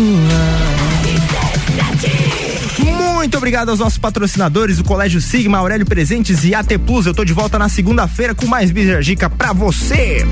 Speaker 1: Muito obrigado aos nossos patrocinadores, o Colégio Sigma, Aurélio Presentes e AT Plus. Eu tô de volta na segunda-feira com mais Bijagica pra você.